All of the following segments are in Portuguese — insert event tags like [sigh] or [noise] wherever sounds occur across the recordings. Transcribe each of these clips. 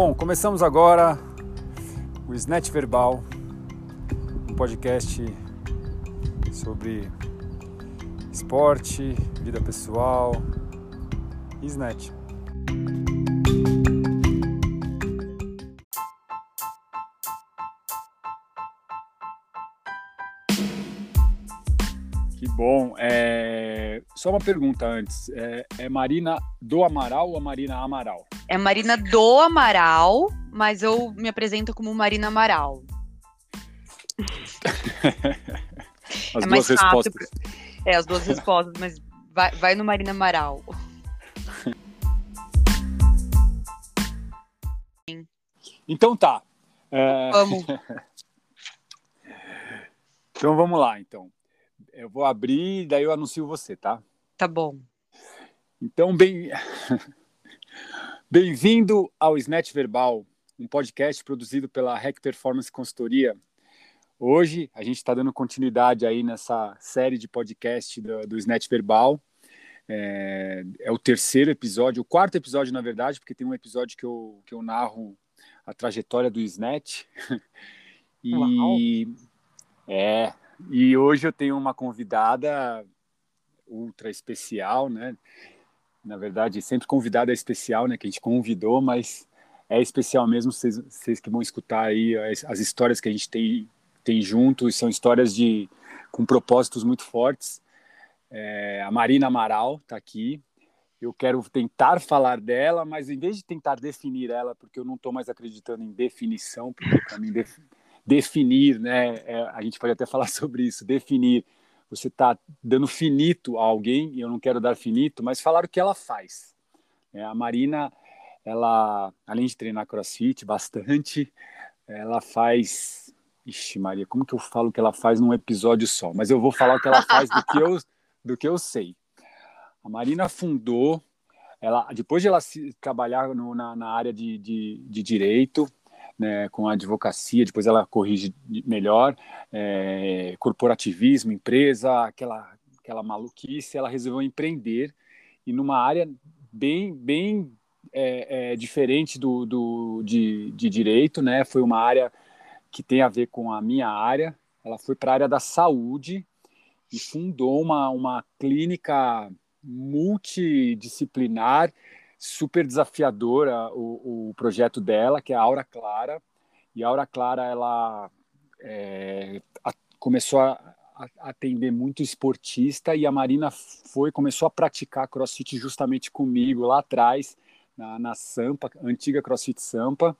Bom, começamos agora o Snatch Verbal, um podcast sobre esporte, vida pessoal e snatch. Que bom. É... Só uma pergunta antes. É, é Marina do Amaral ou Marina Amaral? É Marina do Amaral, mas eu me apresento como Marina Amaral. [laughs] as é duas respostas. É, as duas respostas, mas vai, vai no Marina Amaral. [laughs] Então tá. É... Vamos. [laughs] então vamos lá, então. Eu vou abrir, daí eu anuncio você, tá? Tá bom. Então, bem. Bem-vindo ao Snatch Verbal, um podcast produzido pela Hack Performance Consultoria. Hoje a gente está dando continuidade aí nessa série de podcast do, do Snatch Verbal. É, é, o terceiro episódio, o quarto episódio, na verdade, porque tem um episódio que eu, que eu narro a trajetória do Snatch. [laughs] e Uau. é, e hoje eu tenho uma convidada ultra especial, né? Na verdade, sempre convidada é especial, né? Que a gente convidou, mas é especial mesmo. Vocês, vocês que vão escutar aí as, as, histórias que a gente tem, tem juntos, são histórias de com propósitos muito fortes. É, a Marina Amaral está aqui. Eu quero tentar falar dela, mas em vez de tentar definir ela, porque eu não estou mais acreditando em definição, porque para mim definir, né? É, a gente pode até [laughs] falar sobre isso, definir. Você está dando finito a alguém, e eu não quero dar finito, mas falar o que ela faz. É, a Marina, ela, além de treinar crossfit bastante, ela faz. Ixi, Maria, como que eu falo que ela faz num episódio só? Mas eu vou falar o que ela faz do que eu, do que eu sei. A Marina fundou, ela, depois de ela se, trabalhar no, na, na área de, de, de direito, né, com a advocacia, depois ela corrige melhor, é, corporativismo, empresa, aquela, aquela maluquice, ela resolveu empreender e numa área bem, bem é, é, diferente do, do de, de, direito, né, foi uma área que tem a ver com a minha área, ela foi para a área da saúde e fundou uma, uma clínica multidisciplinar super desafiadora o, o projeto dela, que é a Aura Clara. E a Aura Clara, ela é, a, começou a, a, atender muito esportista e a Marina foi, começou a praticar crossfit justamente comigo lá atrás, na, na Sampa, antiga CrossFit Sampa.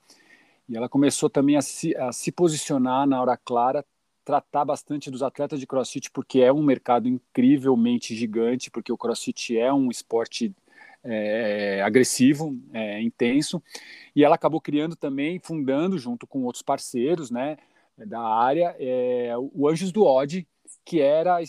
E ela começou também a se, a se posicionar na Aura Clara, tratar bastante dos atletas de crossfit, porque é um mercado incrivelmente gigante, porque o crossfit é um esporte é, agressivo, é, intenso, e ela acabou criando também, fundando junto com outros parceiros, né, da área, é, o Anjos do Odd, que era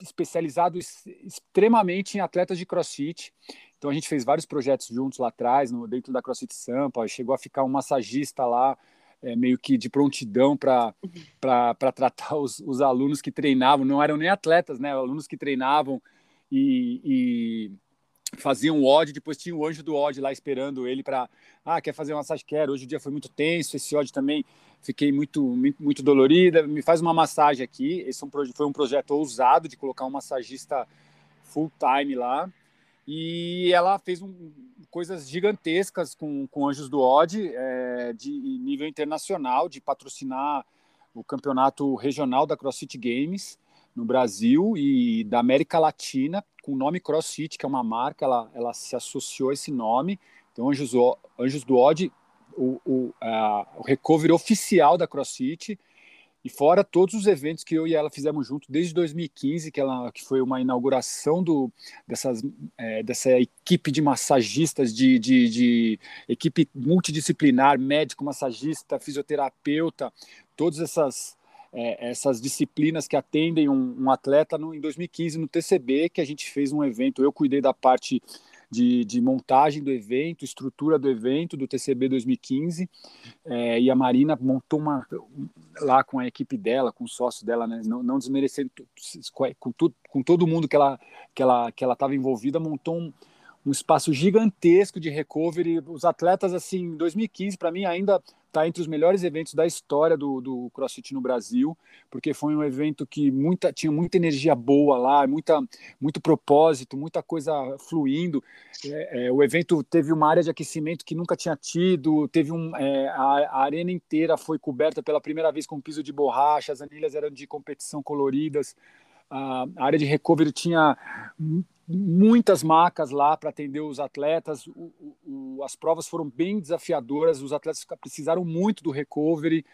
especializado extremamente em atletas de CrossFit. Então a gente fez vários projetos juntos lá atrás, no, dentro da CrossFit Sampa, chegou a ficar um massagista lá, é, meio que de prontidão para tratar os, os alunos que treinavam, não eram nem atletas, né, alunos que treinavam e, fazia um odd, depois tinha o anjo do odd lá esperando ele para, ah, quer fazer uma massagem? Quero, hoje o dia foi muito tenso, esse odd também fiquei muito, muito, muito dolorida, me faz uma massagem aqui, esse é foi um projeto ousado de colocar um massagista full time lá, e ela fez um, coisas gigantescas com, com Anjos do Odd, é, de nível internacional, de patrocinar o campeonato regional da CrossFit Games, no Brasil e da América Latina, com o nome CrossFit, que é uma marca, ela, ela se associou a esse nome. Então, Anjos, Anjos do Odd, o, o, a, o recovery oficial da CrossFit, e fora todos os eventos que eu e ela fizemos junto desde 2015, que, ela, que foi uma inauguração do, dessas, é, dessa equipe de massagistas, de, de, de, equipe multidisciplinar, médico, massagista, fisioterapeuta, todas essas é, essas disciplinas que atendem um, um atleta no, em 2015 no TCB, que a gente fez um evento. Eu cuidei da parte de, de, montagem do evento, estrutura do evento do TCB 2015, é, e a Marina montou uma lá com a equipe dela, com o sócio dela, né, não, não desmerecendo com, tudo, com todo mundo que ela que ela que ela estava envolvida, montou um, um espaço gigantesco de recovery. Os atletas, assim, em 2015, para mim, ainda está entre os melhores eventos da história do, do CrossFit no Brasil, porque foi um evento que muita, tinha muita energia boa lá, muita, muito propósito, muita coisa fluindo. É, é, o evento teve uma área de aquecimento que nunca tinha tido, teve um, é, a, a, arena inteira foi coberta pela primeira vez com piso de borracha, as anilhas eram de competição coloridas a área de recovery tinha muitas macas lá para atender os atletas. O, o, as provas foram bem desafiadoras, os atletas precisaram muito do recovery.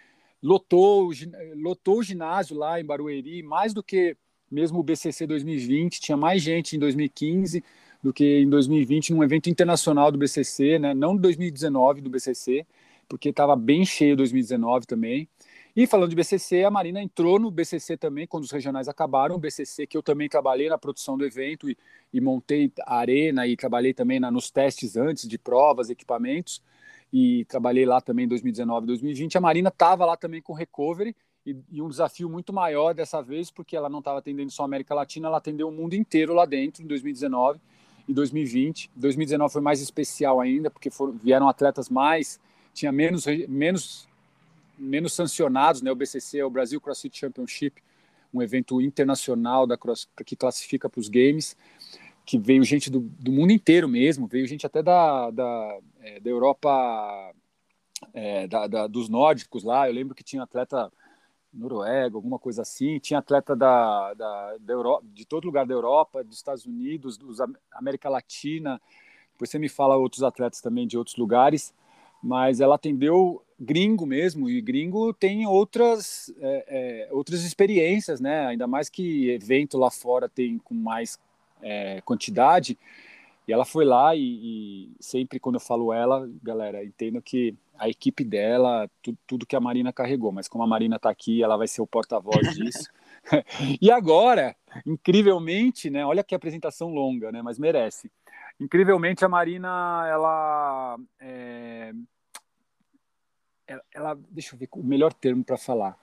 Lotou, lotou o ginásio lá em Barueri, mais do que mesmo o BCC 2020. Tinha mais gente em 2015 do que em 2020 num evento internacional do BCC, né? não 2019 do BCC, porque estava bem cheio 2019 também. E falando de BCC, a Marina entrou no BCC também, quando os regionais acabaram. O BCC, que eu também trabalhei na produção do evento e, e montei a arena e trabalhei também na, nos testes antes de provas, equipamentos. E trabalhei lá também em 2019 2020. A Marina estava lá também com recovery e, e, um desafio muito maior dessa vez, porque ela não estava atendendo só a América Latina, ela atendeu o mundo inteiro lá dentro em 2019 e 2020. 2019 foi mais especial ainda, porque foram, vieram atletas mais, tinha menos, menos menos sancionados, né? O BCC é o Brasil CrossFit Championship, um evento internacional da cross, que classifica para os games, que veio gente do, do, mundo inteiro mesmo, veio gente até da, da, é, da Europa, é, da, da, dos nórdicos lá. Eu lembro que tinha atleta Noruega, alguma coisa assim, tinha atleta da, da, da Europa, de todo lugar da Europa, dos Estados Unidos, dos América Latina. Depois você me fala outros atletas também de outros lugares, mas ela atendeu gringo mesmo, e gringo tem outras, é, é, outras experiências, né? Ainda mais que evento lá fora tem com mais é, quantidade. E ela foi lá e, e, sempre quando eu falo ela, galera, entendo que a equipe dela, tu, tudo que a Marina carregou, mas como a Marina está aqui, ela vai ser o porta-voz [laughs] disso. [laughs] e agora, incrivelmente, né? Olha que apresentação longa, né? Mas merece. Incrivelmente, a Marina, ela é, ela, deixa eu ver o melhor termo para falar.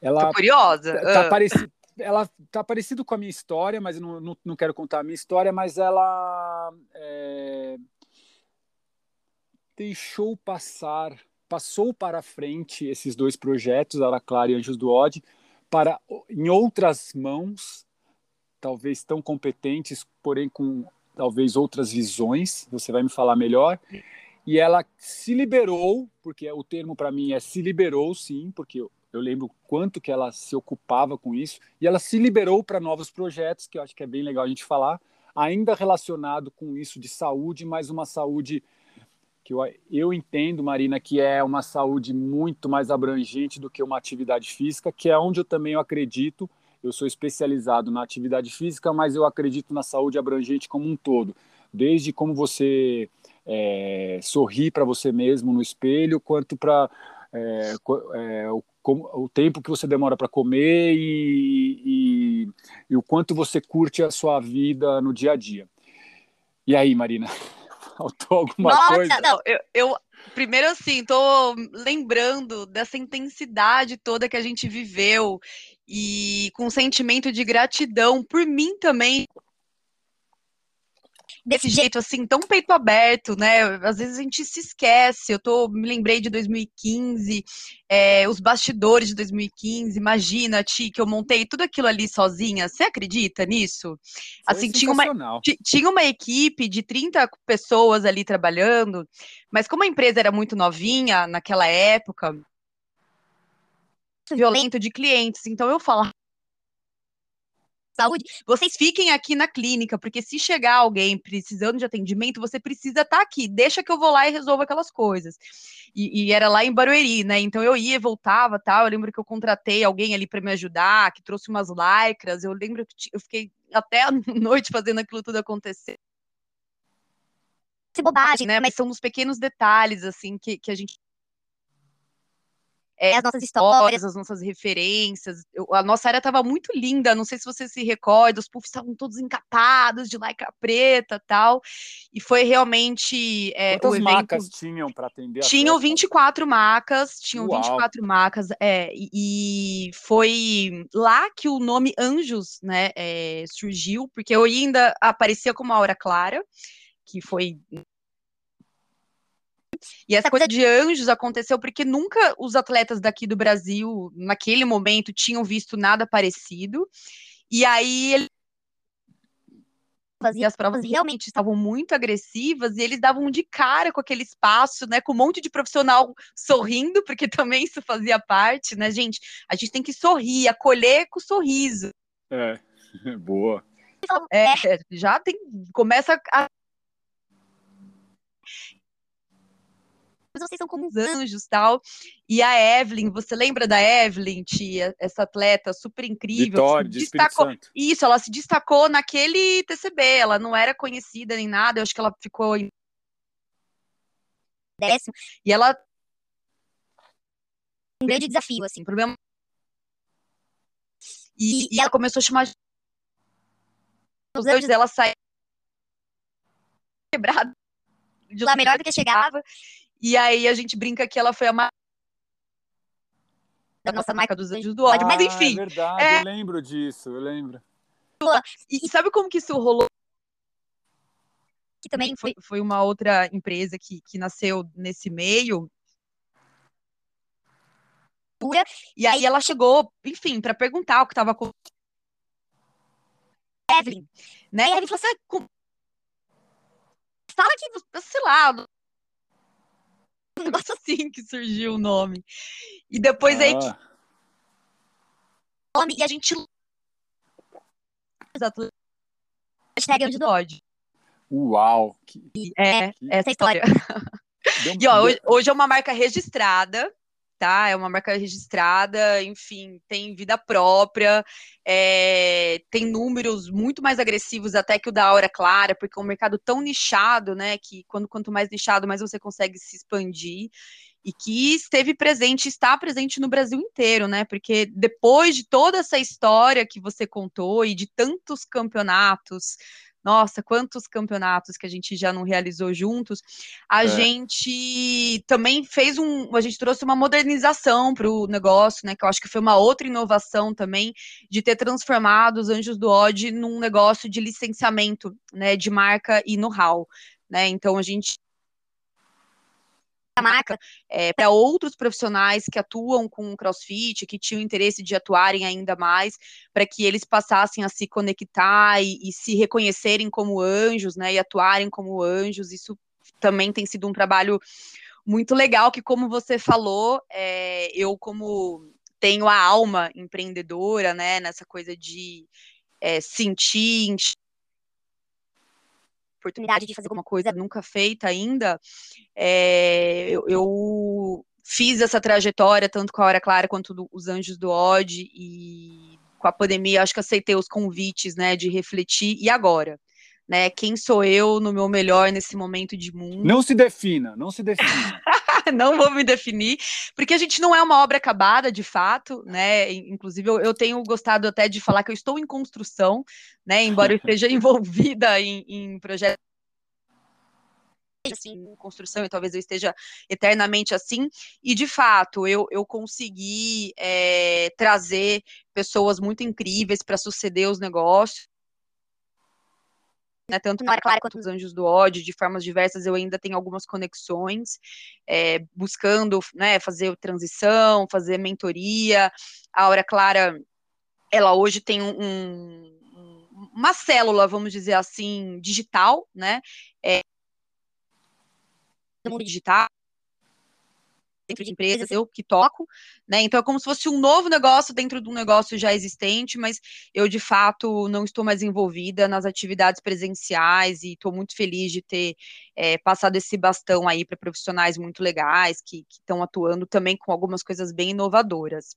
Ela Tô curiosa. Tá, uh. parecido, ela tá parecido com a minha história, mas eu não, não, não quero contar a minha história, mas ela é, deixou passar, passou para frente esses dois projetos, Ara Clara e Anjos do Odd, para em outras mãos, talvez tão competentes, porém com talvez outras visões. Você vai me falar melhor e ela se liberou, porque o termo para mim é se liberou, sim, porque eu, eu lembro quanto que ela se ocupava com isso, e ela se liberou para novos projetos, que eu acho que é bem legal a gente falar, ainda relacionado com isso de saúde, mas uma saúde que eu, eu entendo, Marina, que é uma saúde muito mais abrangente do que uma atividade física, que é onde eu também eu acredito. Eu sou especializado na atividade física, mas eu acredito na saúde abrangente como um todo. Desde como você é, sorrir para você mesmo no espelho, quanto para é, é, o, o, tempo que você demora para comer e, e, e, o quanto você curte a sua vida no dia a dia. E aí, Marina, [laughs] faltou alguma Nossa, coisa? Não, eu, eu primeiro assim, tô lembrando dessa intensidade toda que a gente viveu e com um sentimento de gratidão por mim também desse jeito, assim, tão peito aberto, né? Às vezes a gente se esquece. Eu tô, me lembrei de 2015, é, os bastidores de 2015. Imagina, Ti, que eu montei tudo aquilo ali sozinha. Você acredita nisso? Foi assim, tinha uma, tinha uma equipe de 30 pessoas ali trabalhando, mas como a empresa era muito novinha naquela época, violento de clientes. Então eu falava saúde, vocês fiquem aqui na clínica, porque se chegar alguém precisando de atendimento, você precisa estar tá aqui, deixa que eu vou lá e resolvo aquelas coisas. E, e, era lá em Barueri, né? Então eu ia, voltava, tal. Eu lembro que eu contratei alguém ali para me ajudar, que trouxe umas lycras. Eu lembro que eu fiquei até a [laughs] noite fazendo aquilo tudo acontecer. Bobagem, né? Mas são os pequenos detalhes assim que, que a gente é, as nossas histórias, as nossas referências. Eu, a nossa área estava muito linda, não sei se você se recorda, os puffs estavam todos encapados de lycra preta tal. E foi realmente. É, Quantas evento... macas tinham para atender? Tinham 24 macas, tinham Uau. 24 macas, é, e, e, foi lá que o nome Anjos né, é, surgiu, porque eu ainda aparecia como Aura Clara, que foi e essa coisa de anjos aconteceu porque nunca os atletas daqui do Brasil, naquele momento, tinham visto nada parecido. E aí ele fazia as provas realmente estavam muito agressivas e eles davam de cara com aquele espaço, né, com um monte de profissional sorrindo, porque [laughs] também isso fazia parte, né, gente? A gente tem que sorrir, acolher com sorriso. É, [laughs] boa. É, já tem, começa a vocês são como uns anjos tal. E a Evelyn, você lembra da Evelyn, tia, essa atleta super incrível? Vitória, de destacou, Isso, ela se destacou naquele TCB, ela não era conhecida nem nada, eu acho que ela ficou em décimo. E ela um grande desafio, assim, problema. E, e ela começou a chamar os anjos dela sair quebrado de lá melhor do que chegava. E aí a gente brinca que ela foi a mais da nossa marca dos Anjos do Ódio. Ah, Mas enfim. É verdade, é... eu lembro disso, eu lembro. E, sabe como que isso rolou? Que também foi, foi uma outra empresa que, que nasceu nesse meio. E aí ela chegou, enfim, para perguntar o que estava com Evelyn, né? E a Evelyn falou assim, ah, fala que, sei lá, um [laughs] negócio assim que surgiu o nome. E depois ah. aí. E a gente. Exato. Hashtag do ódio. Uau! Que... É, que... essa história. [laughs] e ó, hoje, hoje é uma marca registrada, tá? É uma marca registrada, enfim, tem vida própria, é, tem números muito mais agressivos até que o da Aura Clara, porque é um mercado tão nichado, né? Que quando, quanto mais nichado, mais você consegue se expandir. E que esteve presente, está presente no Brasil inteiro, né? Porque depois de toda essa história que você contou e de tantos campeonatos, nossa, quantos campeonatos que a gente já não realizou juntos, a é. gente também fez um, a gente trouxe uma modernização para o negócio, né, que eu acho que foi uma outra inovação também, de ter transformado os Anjos do Odd num negócio de licenciamento, né, de marca e know-how, né, então a gente marca é, para outros profissionais que atuam com CrossFit, que tinham interesse de atuarem ainda mais, para que eles passassem a se conectar e, e, se reconhecerem como anjos, né, e atuarem como anjos. Isso também tem sido um trabalho muito legal, que como você falou, é, eu como tenho a alma empreendedora, né, nessa coisa de é, sentir, oportunidade de fazer alguma coisa nunca feita ainda, é, eu, eu, fiz essa trajetória, tanto com a Hora Clara quanto do, os Anjos do Odd, e com a pandemia, acho que aceitei os convites, né, de refletir, e agora? Né, quem sou eu no meu melhor nesse momento de mundo? Não se defina, não se defina. [laughs] não vou me definir, porque a gente não é uma obra acabada, de fato, né? Inclusive, eu, eu, tenho gostado até de falar que eu estou em construção, né? Embora eu esteja [laughs] envolvida em, em projetos assim, em construção, e talvez eu esteja eternamente assim, e de fato eu, eu consegui é, trazer pessoas muito incríveis para suceder os negócios. Né, tanto na Área Clara quanto nos Anjos do Ódio, de formas diversas, eu ainda tenho algumas conexões, é, buscando né, fazer transição, fazer mentoria. A Hora Clara, ela hoje tem um, um, uma célula, vamos dizer assim, digital, né? É, no mundo digital, dentro de empresas, eu que toco, né? Então é como se fosse um novo negócio dentro de um negócio já existente, mas eu de fato não estou mais envolvida nas atividades presenciais e estou muito feliz de ter é, passado esse bastão aí para profissionais muito legais que estão atuando também com algumas coisas bem inovadoras.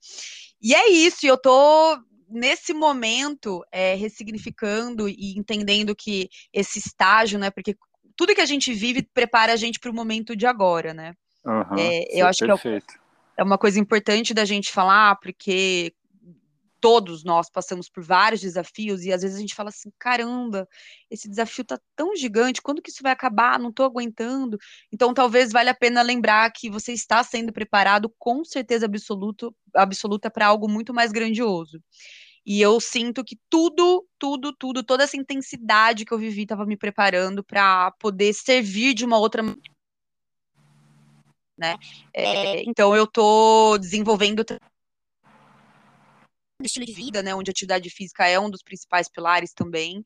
E é isso, eu estou nesse momento é, ressignificando e entendendo que esse estágio, né? Porque tudo que a gente vive prepara a gente para o momento de agora, né? Uhum, é, eu acho perfeito. que é é uma coisa importante da gente falar, porque todos nós passamos por vários desafios e às vezes a gente fala assim, caramba, esse desafio tá tão gigante, quando que isso vai acabar? Não tô aguentando. Então talvez valha a pena lembrar que você está sendo preparado com certeza absoluto, absoluta para algo muito mais grandioso. E eu sinto que tudo, tudo, tudo, toda essa intensidade que eu vivi estava me preparando para poder servir de uma outra né? É, então eu estou desenvolvendo estilo de vida, né, onde a atividade física é um dos principais pilares também,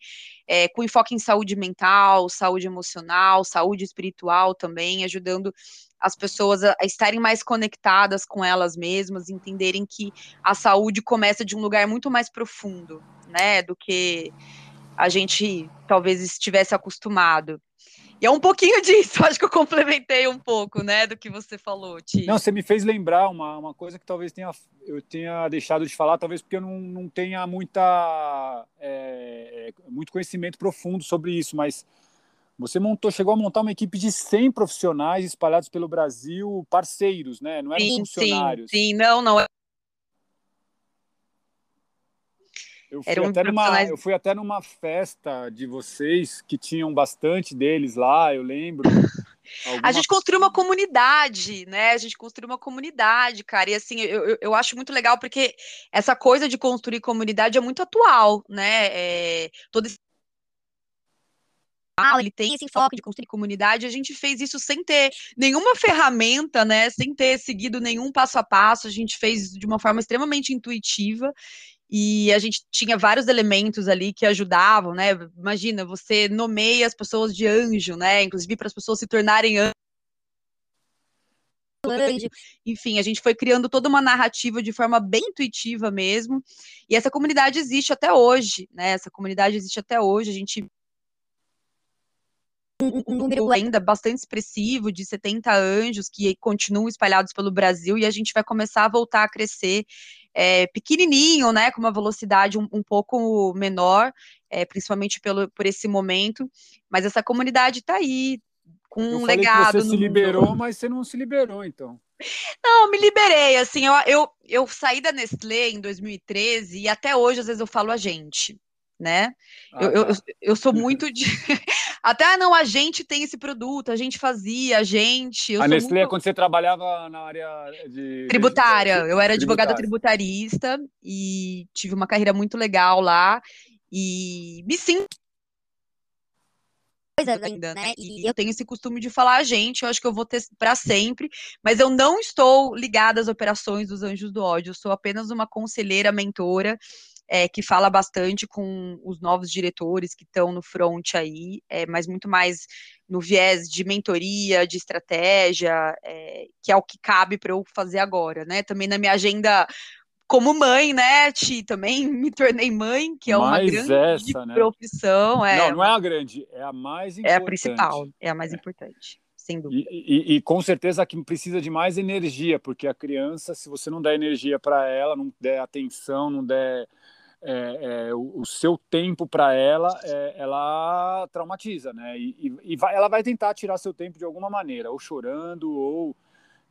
é, com enfoque em saúde mental, saúde emocional, saúde espiritual também, ajudando as pessoas a, a, estarem mais conectadas com elas mesmas, entenderem que a saúde começa de um lugar muito mais profundo, né, do que a gente talvez estivesse acostumado. E é um pouquinho disso, [laughs] acho que eu complementei um pouco, né, do que você falou, Ti. Não, você me fez lembrar uma, uma coisa que talvez tenha, eu tenha deixado de falar, talvez porque eu não, não tenha muita, é, é muito conhecimento profundo sobre isso, mas você montou, chegou a montar uma equipe de 100 profissionais espalhados pelo Brasil, parceiros, né? Não eram sim, funcionários. Sim, sim, não, não. Eu fui, um até numa, eu fui até numa festa de vocês que tinham bastante deles lá, eu lembro. Alguma... [laughs] A gente construiu uma comunidade, né? A gente construiu uma comunidade, cara. E assim, eu, eu, eu acho muito legal porque essa coisa de construir comunidade é muito atual, né? É, todo esse ele tem esse enfoque de construir comunidade, a gente fez isso sem ter nenhuma ferramenta, né, sem ter seguido nenhum passo a passo, a gente fez de uma forma extremamente intuitiva, e a gente tinha vários elementos ali que ajudavam, né? Imagina, você nomeia as pessoas de anjo, né? Inclusive para as pessoas se tornarem anjo. Enfim, a gente foi criando toda uma narrativa de forma bem intuitiva mesmo. E essa comunidade existe até hoje, né? Essa comunidade existe até hoje. A gente um número ainda bastante expressivo de 70 anjos que continuam espalhados pelo Brasil e a gente vai começar a voltar a crescer é, pequenininho, né, com uma velocidade um, um pouco menor, é, principalmente pelo, por esse momento, mas essa comunidade está aí, com um eu legado. você se liberou, mas você não se liberou, então. Não, me liberei, assim, eu, eu, eu saí da Nestlé em 2013 e até hoje, às vezes, eu falo a gente, né? Ah, eu, tá. eu, eu, sou [laughs] muito de. [laughs] Até ah, não, a gente tem esse produto, a gente fazia, a gente. a Nestlé muito... é quando você trabalhava na área de. Tributária. Eu era advogada tributarista e tive uma carreira muito legal lá. E me sinto ainda, né? E eu tenho esse costume de falar a gente, eu acho que eu vou ter para sempre, mas eu não estou ligada às operações dos Anjos do Ódio, eu sou apenas uma conselheira, mentora é, que fala bastante com os novos diretores que estão no front aí, é, mas muito mais no viés de mentoria, de estratégia, é, que é o que cabe para eu fazer agora, né? Também na minha agenda como mãe, né, Ti, também [laughs] me tornei mãe, que é uma mais grande essa, né? profissão. É, não, não é a grande, é a mais importante. É a principal, é a mais é. importante. Sem dúvida. E, e, e, com certeza que precisa de mais energia, porque a criança, se você não der energia para ela, não der atenção, não der é, é, o, o, seu tempo para ela, é, ela traumatiza, né? E, e vai, ela vai tentar tirar seu tempo de alguma maneira, ou chorando, ou,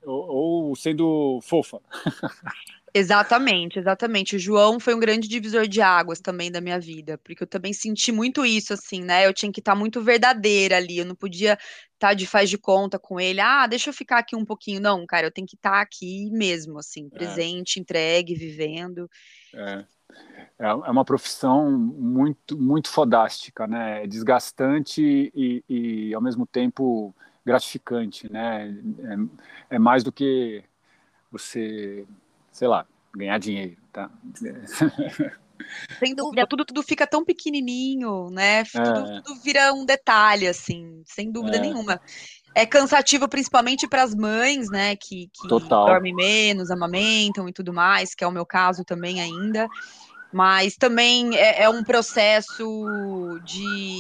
ou, ou sendo fofa. [laughs] Exatamente, exatamente. O João foi um grande divisor de águas também da minha vida, porque eu também senti muito isso, assim, né? Eu tinha que estar tá muito verdadeira ali, eu não podia estar tá de faz de conta com ele, ah, deixa eu ficar aqui um pouquinho. Não, cara, eu tenho que estar tá aqui mesmo, assim, é. presente, é. entregue, vivendo. É. É, é uma profissão muito, muito fodástica, né? É desgastante e, e, ao mesmo tempo, gratificante, né? É, é mais do que você, sei lá, ganhar dinheiro, tá? Sem dúvida, tudo, tudo fica tão pequenininho, né? Tudo, é. tudo vira um detalhe, assim, sem dúvida é. nenhuma. É cansativo principalmente para as mães, né, que, que dormem menos, amamentam e tudo mais, que é o meu caso também ainda mas também é, é um processo de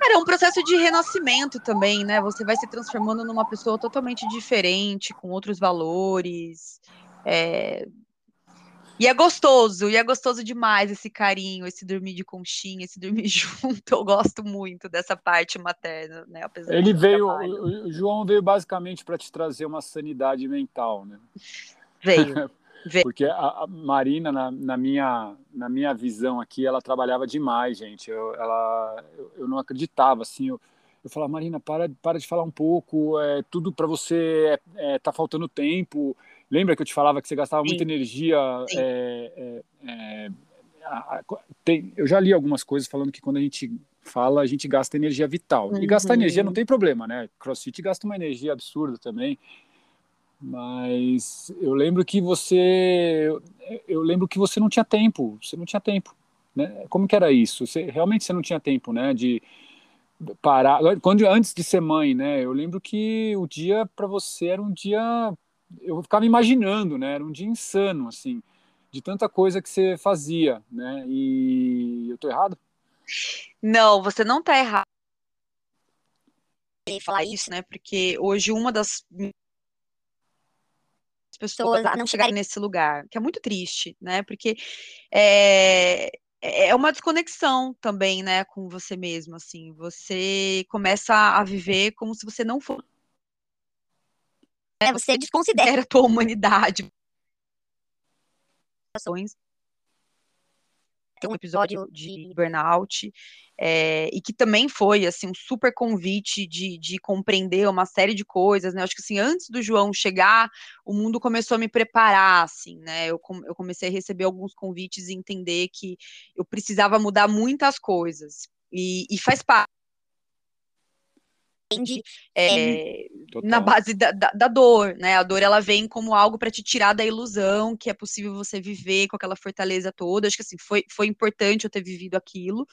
Cara, é um processo de renascimento também, né? Você vai se transformando numa pessoa totalmente diferente, com outros valores. É... E é gostoso, e é gostoso demais esse carinho, esse dormir de conchinha, esse dormir [laughs] junto. Eu gosto muito dessa parte materna, né? Apesar Ele veio, o João veio basicamente para te trazer uma sanidade mental, né? [laughs] Veio. Porque a, a Marina, na, na, minha, na minha visão aqui, ela trabalhava demais, gente. Eu, ela, eu, eu não acreditava, assim. Eu, eu falava, Marina, para, para de falar um pouco, é, tudo para você é, é, tá faltando tempo. Lembra que eu te falava que você gastava Sim. muita energia? É, é, é a, a, tem, eu já li algumas coisas falando que quando a gente fala, a gente gasta energia vital. Uhum. E gastar energia não tem problema, né? Crossfit gasta uma energia absurda também. Mas eu lembro que você, eu lembro que você não tinha tempo, você não tinha tempo, né? Como que era isso? Você realmente você não tinha tempo, né? De parar, quando antes de ser mãe, né? Eu lembro que o dia para você era um dia, eu ficava imaginando, né? Era um dia insano, assim, de tanta coisa que você fazia, né? E eu tô errado? Não, você não tá errado. Falar isso, né? Porque hoje uma das pessoas a não chegarem nesse lugar, que é muito triste, né? Porque é, é uma desconexão também, né, com você mesmo, assim. Você começa a viver como se você não fosse. É, você desconsidera a tua humanidade. Tem um episódio de burnout é, e que também foi assim um super convite de, de compreender uma série de coisas, né? Acho que assim antes do João chegar, o mundo começou a me preparar, assim, né? Eu, eu comecei a receber alguns convites e entender que eu precisava mudar muitas coisas e, e faz parte entende é, na base da, da, da, dor, né? A dor ela vem como algo para te tirar da ilusão que é possível você viver com aquela fortaleza toda. Acho que assim foi, foi importante eu ter vivido aquilo,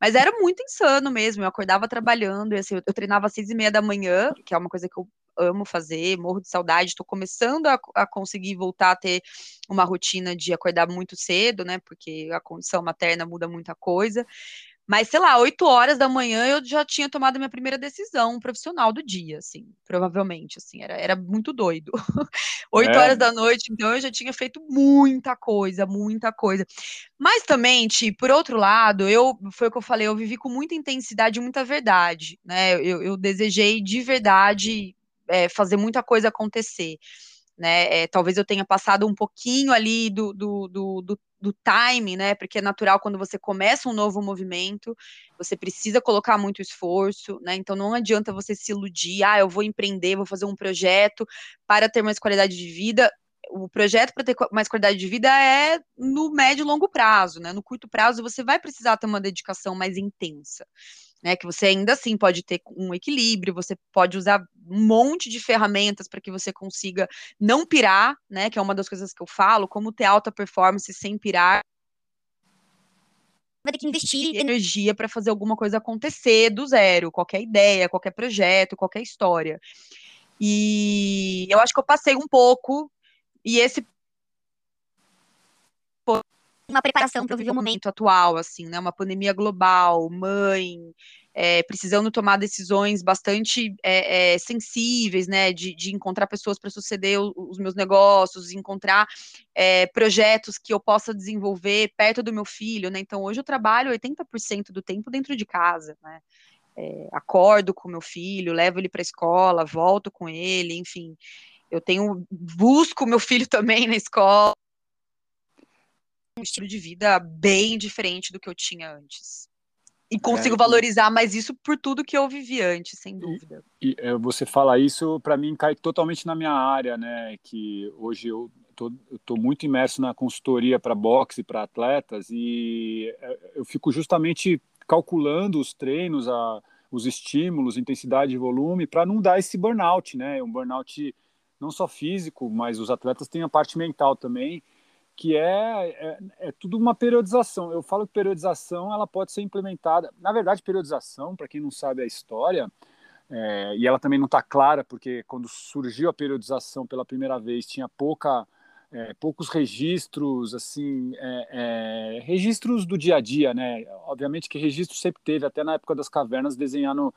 mas era muito insano mesmo. Eu acordava trabalhando, assim, eu, eu treinava às seis e meia da manhã, que é uma coisa que eu amo fazer, morro de saudade, estou começando a, a, conseguir voltar a ter uma rotina de acordar muito cedo, né? Porque a condição materna muda muita coisa. Mas, sei lá, 8 horas da manhã eu já tinha tomado minha primeira decisão profissional do dia, assim, provavelmente, assim, era, era muito doido. [laughs] 8 é. horas da noite, então eu já tinha feito muita coisa, muita coisa. Mas também, tipo, por outro lado, eu, foi o que eu falei, eu vivi com muita intensidade e muita verdade, né? Eu, eu desejei de verdade é, fazer muita coisa acontecer né? É, talvez eu tenha passado um pouquinho ali do, do, do, do, do time, né? Porque é natural quando você começa um novo movimento, você precisa colocar muito esforço, né? Então não adianta você se iludir, ah, eu vou empreender, vou fazer um projeto para ter mais qualidade de vida. O projeto para ter mais qualidade de vida é no médio e longo prazo, né? No curto prazo você vai precisar ter uma dedicação mais intensa né? Que você ainda assim pode ter um equilíbrio, você pode usar um monte de ferramentas para que você consiga não pirar, né? Que é uma das coisas que eu falo, como ter alta performance sem pirar. Vai ter que investir energia para fazer alguma coisa acontecer do zero, qualquer ideia, qualquer projeto, qualquer história. E eu acho que eu passei um pouco, e esse uma preparação para viver o momento atual, assim, né? Uma pandemia global, mãe, é, precisando tomar decisões bastante é, é, sensíveis, né? De, de encontrar pessoas para suceder os, os, meus negócios, encontrar projetos que eu possa desenvolver perto do meu filho, né? Então, hoje eu trabalho 80% do tempo dentro de casa, né? Acordo com meu filho, levo ele para a escola, volto com ele, enfim. Eu tenho busco meu filho [laughs] também na escola um estilo de vida bem diferente do que eu tinha antes. E consigo é, valorizar mais isso por tudo que eu vivi antes, sem dúvida. E, e é, você fala isso, para mim cai totalmente na minha área, né? Que hoje eu tô, eu tô muito imerso na consultoria para boxe, para atletas, e é, eu fico justamente calculando os treinos, a, os estímulos, intensidade e volume, para não dar esse burnout, né? Um burnout não só físico, mas os atletas têm a parte mental também que é, é, é, tudo uma periodização. Eu falo que periodização ela pode ser implementada. Na verdade, periodização, para quem não sabe a história, é, e ela também não está clara, porque quando surgiu a periodização pela primeira vez, tinha pouca, é, poucos registros, assim, é, é, registros do dia a dia, né? Obviamente que registro sempre teve, até na época das cavernas, desenhar no,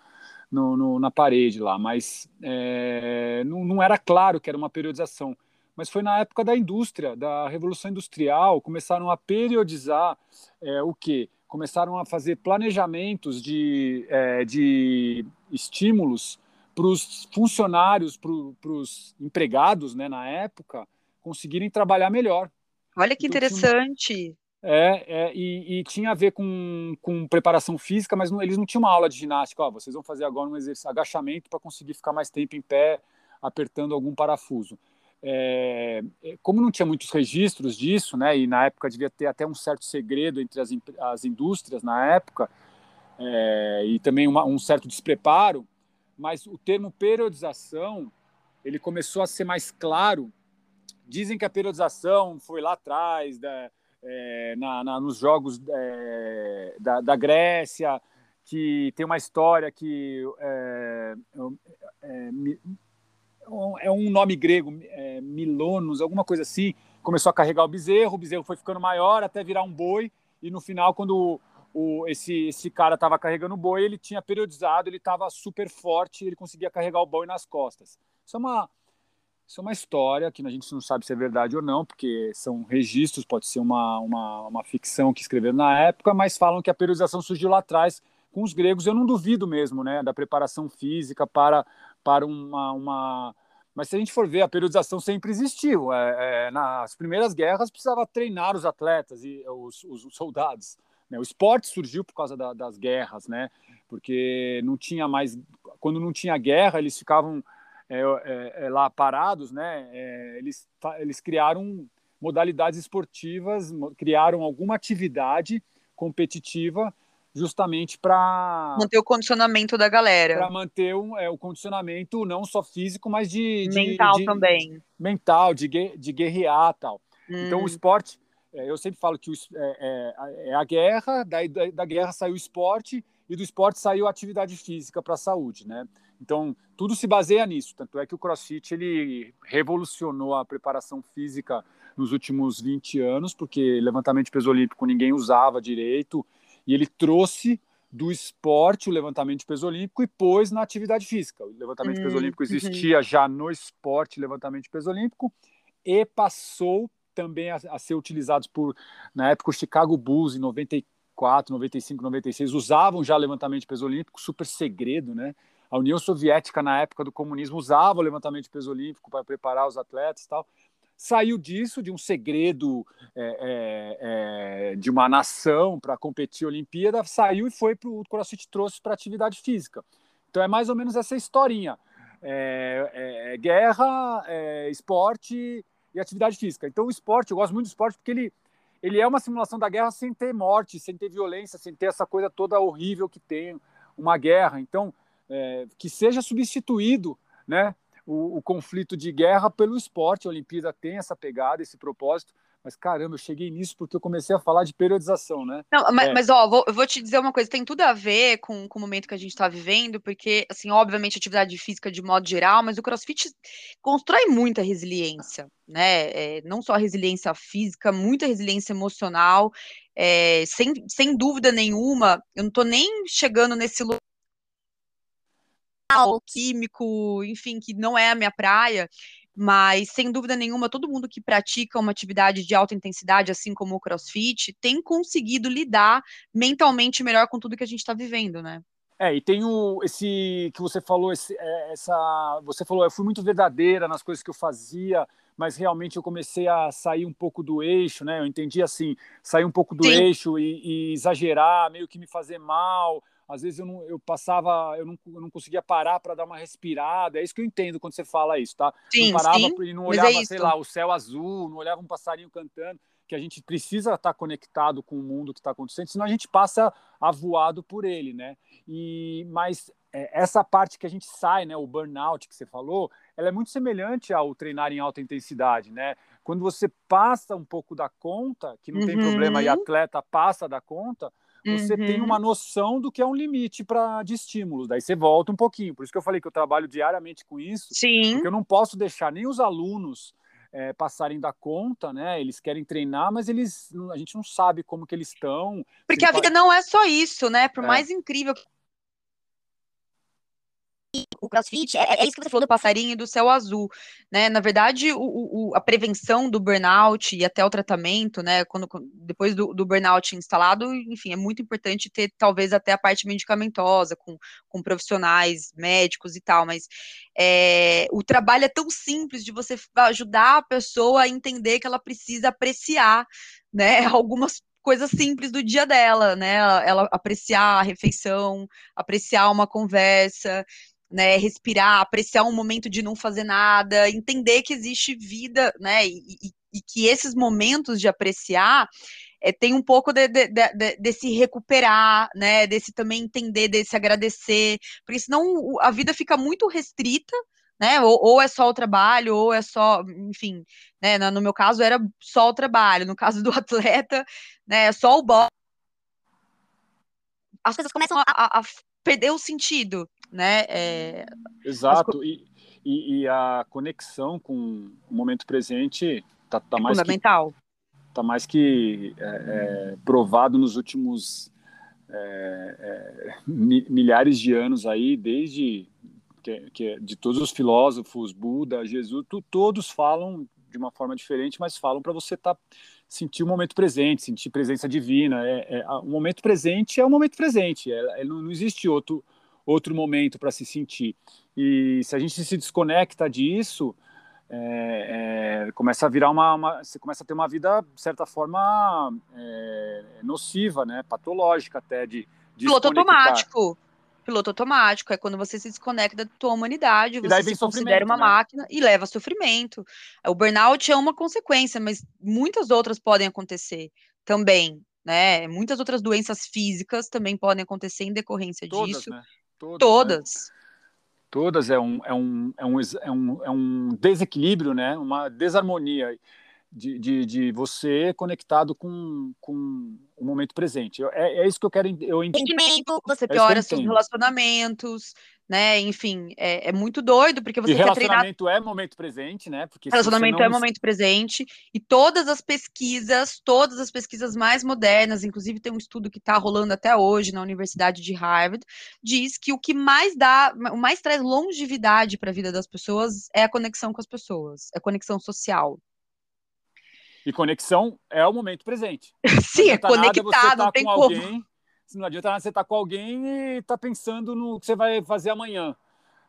no, na parede lá, mas é, não, não era claro que era uma periodização mas foi na época da indústria, da Revolução Industrial, começaram a periodizar é, o quê? Começaram a fazer planejamentos de, é, de estímulos para os funcionários, para os empregados, né, na época, conseguirem trabalhar melhor. Olha que então, interessante. É, é e, e, tinha a ver com, com preparação física, mas não, eles não tinham uma aula de ginástica. Ó, vocês vão fazer agora um exercício, agachamento para conseguir ficar mais tempo em pé, apertando algum parafuso. É, é, como não tinha muitos registros disso, né, e na época devia ter até um certo segredo entre as, as indústrias na época, é, e também uma, um certo despreparo, mas o termo periodização ele começou a ser mais claro. Dizem que a periodização foi lá atrás, da, é, na, na, nos jogos é, da, da, Grécia, que tem uma história que é, é, um nome grego, é, Milonos, alguma coisa assim, começou a carregar o bezerro, o bezerro foi ficando maior até virar um boi, e no final, quando o, esse, esse cara estava carregando o boi, ele tinha periodizado, ele estava super forte, ele conseguia carregar o boi nas costas. Isso é uma, isso é uma história que a gente não sabe se é verdade ou não, porque são registros, pode ser uma, uma, uma ficção que escreveram na época, mas falam que a periodização surgiu lá atrás com os gregos. Eu não duvido mesmo né, da preparação física para, para uma, uma mas se a gente for ver, a periodização sempre existiu. É, é, nas primeiras guerras precisava treinar os atletas e os, os, os soldados. Né? O esporte surgiu por causa da, das guerras, né? Porque não tinha mais, quando não tinha guerra, eles ficavam é, é, é lá parados, né? É, eles, eles criaram modalidades esportivas, criaram alguma atividade competitiva justamente para manter o condicionamento da galera. Para manter um, é, o condicionamento não só físico, mas de, de mental de, também. Mental, de, de guerrear tal. Hum. Então o hum. esporte é, eu sempre falo que o, é, é, é, a guerra, daí da, da, guerra saiu o esporte e do esporte saiu a atividade física para a saúde, né? Então tudo se baseia nisso. Tanto é que o CrossFit ele revolucionou a preparação física nos últimos 20 anos, porque levantamento de peso olímpico ninguém usava direito e ele trouxe do esporte o levantamento de peso olímpico e pôs na atividade física. O levantamento de peso hum, olímpico uhum. existia já no esporte levantamento de peso olímpico e passou também a, a, ser utilizados por, na época, o Chicago Bulls, em 94, 95, 96, usavam já levantamento de peso olímpico, super segredo, né? A União Soviética, na época do comunismo, usava o levantamento de peso olímpico para preparar os atletas e tal. Saiu disso, de um segredo é, é, é, de uma nação para competir a Olimpíada, saiu e foi para o CrossFit, trouxe para atividade física. Então é mais ou menos essa historinha. É, é, guerra, é, esporte e atividade física. Então, o esporte, eu gosto muito do esporte porque ele, ele é uma simulação da guerra sem ter morte, sem ter violência, sem ter essa coisa toda horrível que tem uma guerra. Então, é, que seja substituído né, o, o, conflito de guerra pelo esporte. A Olimpíada tem essa pegada, esse propósito. Mas caramba, eu cheguei nisso porque eu comecei a falar de periodização, né? Não, mas, é. mas ó, vou, eu vou te dizer uma coisa, tem tudo a ver com, com o momento que a gente está vivendo, porque, assim, obviamente, atividade física de modo geral, mas o CrossFit constrói muita resiliência, né? É, não só resiliência física, muita resiliência emocional. É, sem, sem dúvida nenhuma, eu não estou nem chegando nesse lugar químico, enfim, que não é a minha praia, mas sem dúvida nenhuma, todo mundo que pratica uma atividade de alta intensidade, assim como o CrossFit, tem conseguido lidar mentalmente melhor com tudo que a gente está vivendo, né? É, e tem o, esse que você falou, esse, é, essa, você falou, eu fui muito verdadeira nas coisas que eu fazia, mas realmente eu comecei a sair um pouco do eixo, né? Eu entendi assim, sair um pouco do Sim. eixo e, e exagerar, meio que me fazer mal, às vezes eu não eu passava, eu não, eu não conseguia parar para dar uma respirada. É isso que eu entendo quando você fala isso, tá? Sim, não parava sim, e não é olhava, é sei lá, o céu azul, não olhava um passarinho cantando, que a gente precisa estar conectado com o mundo que está acontecendo, senão a gente passa avoado por ele, né? E mas é, essa parte que a gente sai, né, o burnout que você falou, ela é muito semelhante ao treinar em alta intensidade, né? Quando você passa um pouco da conta, que não uhum. tem problema e uhum. atleta passa da conta, você uhum. tem uma noção do que é um limite para de estímulos. Daí você volta um pouquinho. Por isso que eu falei que eu trabalho diariamente com isso. Sim. Porque eu não posso deixar nem os alunos é, passarem da conta, né? Eles querem treinar, mas eles a gente não sabe como que eles estão. Porque a vida não é só isso, né? Por é. mais incrível que o crossfit, é, é, isso que você falou do passarinho e do céu azul, né? Na verdade, o, o, a prevenção do burnout e até o tratamento, né? Quando, depois do, do, burnout instalado, enfim, é muito importante ter talvez até a parte medicamentosa com, com profissionais, médicos e tal, mas é, o trabalho é tão simples de você ajudar a pessoa a entender que ela precisa apreciar, né? [laughs] Algumas coisas simples do dia dela, né? Ela apreciar a refeição, apreciar uma conversa, né? Respirar, apreciar um momento de não fazer nada, entender que existe vida, né? E, e, e que esses momentos de apreciar é, tem um pouco de, de, de, desse recuperar, né? Desse também entender, desse agradecer, porque senão a vida fica muito restrita né? Ou, ou, é só o trabalho, ou é só, enfim, né? No meu caso era só o trabalho, no caso do [laughs] atleta, né? É só o bola. As coisas começam a, a, a perder o sentido, né? É, Exato, as... e, e, e, a conexão com o momento presente tá, tá é mais fundamental. Que, tá mais que é, é, provado nos últimos é, é, milhares de anos aí, desde que, que de todos os filósofos, Buda, Jesus, tu, todos falam de uma forma diferente, mas falam para você tá, sentir o momento presente, sentir presença divina. É, é, o momento presente é o momento presente, é, é não, não existe outro, outro momento para se sentir. E se a gente se desconecta disso, é, é, começa a virar uma, uma, você começa a ter uma vida de certa forma é, nociva, né, patológica até de, de piloto automático piloto automático, é quando você se desconecta da tua humanidade, você se considera uma né? máquina e leva sofrimento. O burnout é uma consequência, mas muitas outras podem acontecer também, né? Muitas outras doenças físicas também podem acontecer em decorrência Todas, disso. Né? Todas. Todas. Né? Todas é um, é, um, é, um, é, um, é um desequilíbrio, né? uma desarmonia de, de, de, você conectado com, com o momento presente. É, é isso que eu quero eu entendimento, você é piora seus relacionamentos, né? Enfim, é, é, muito doido porque você e quer relacionamento treinar... é momento presente, né? Porque relacionamento não... é momento presente e todas as pesquisas, todas as pesquisas mais modernas, inclusive tem um estudo que está rolando até hoje na Universidade de Harvard, diz que o que mais dá, o mais traz longevidade para a vida das pessoas é a conexão com as pessoas, é a conexão social. E conexão é o momento presente. [laughs] Sim, é conectado, não tem como. Alguém, não adianta nada você estar tá com alguém e estar tá pensando no que você vai fazer amanhã.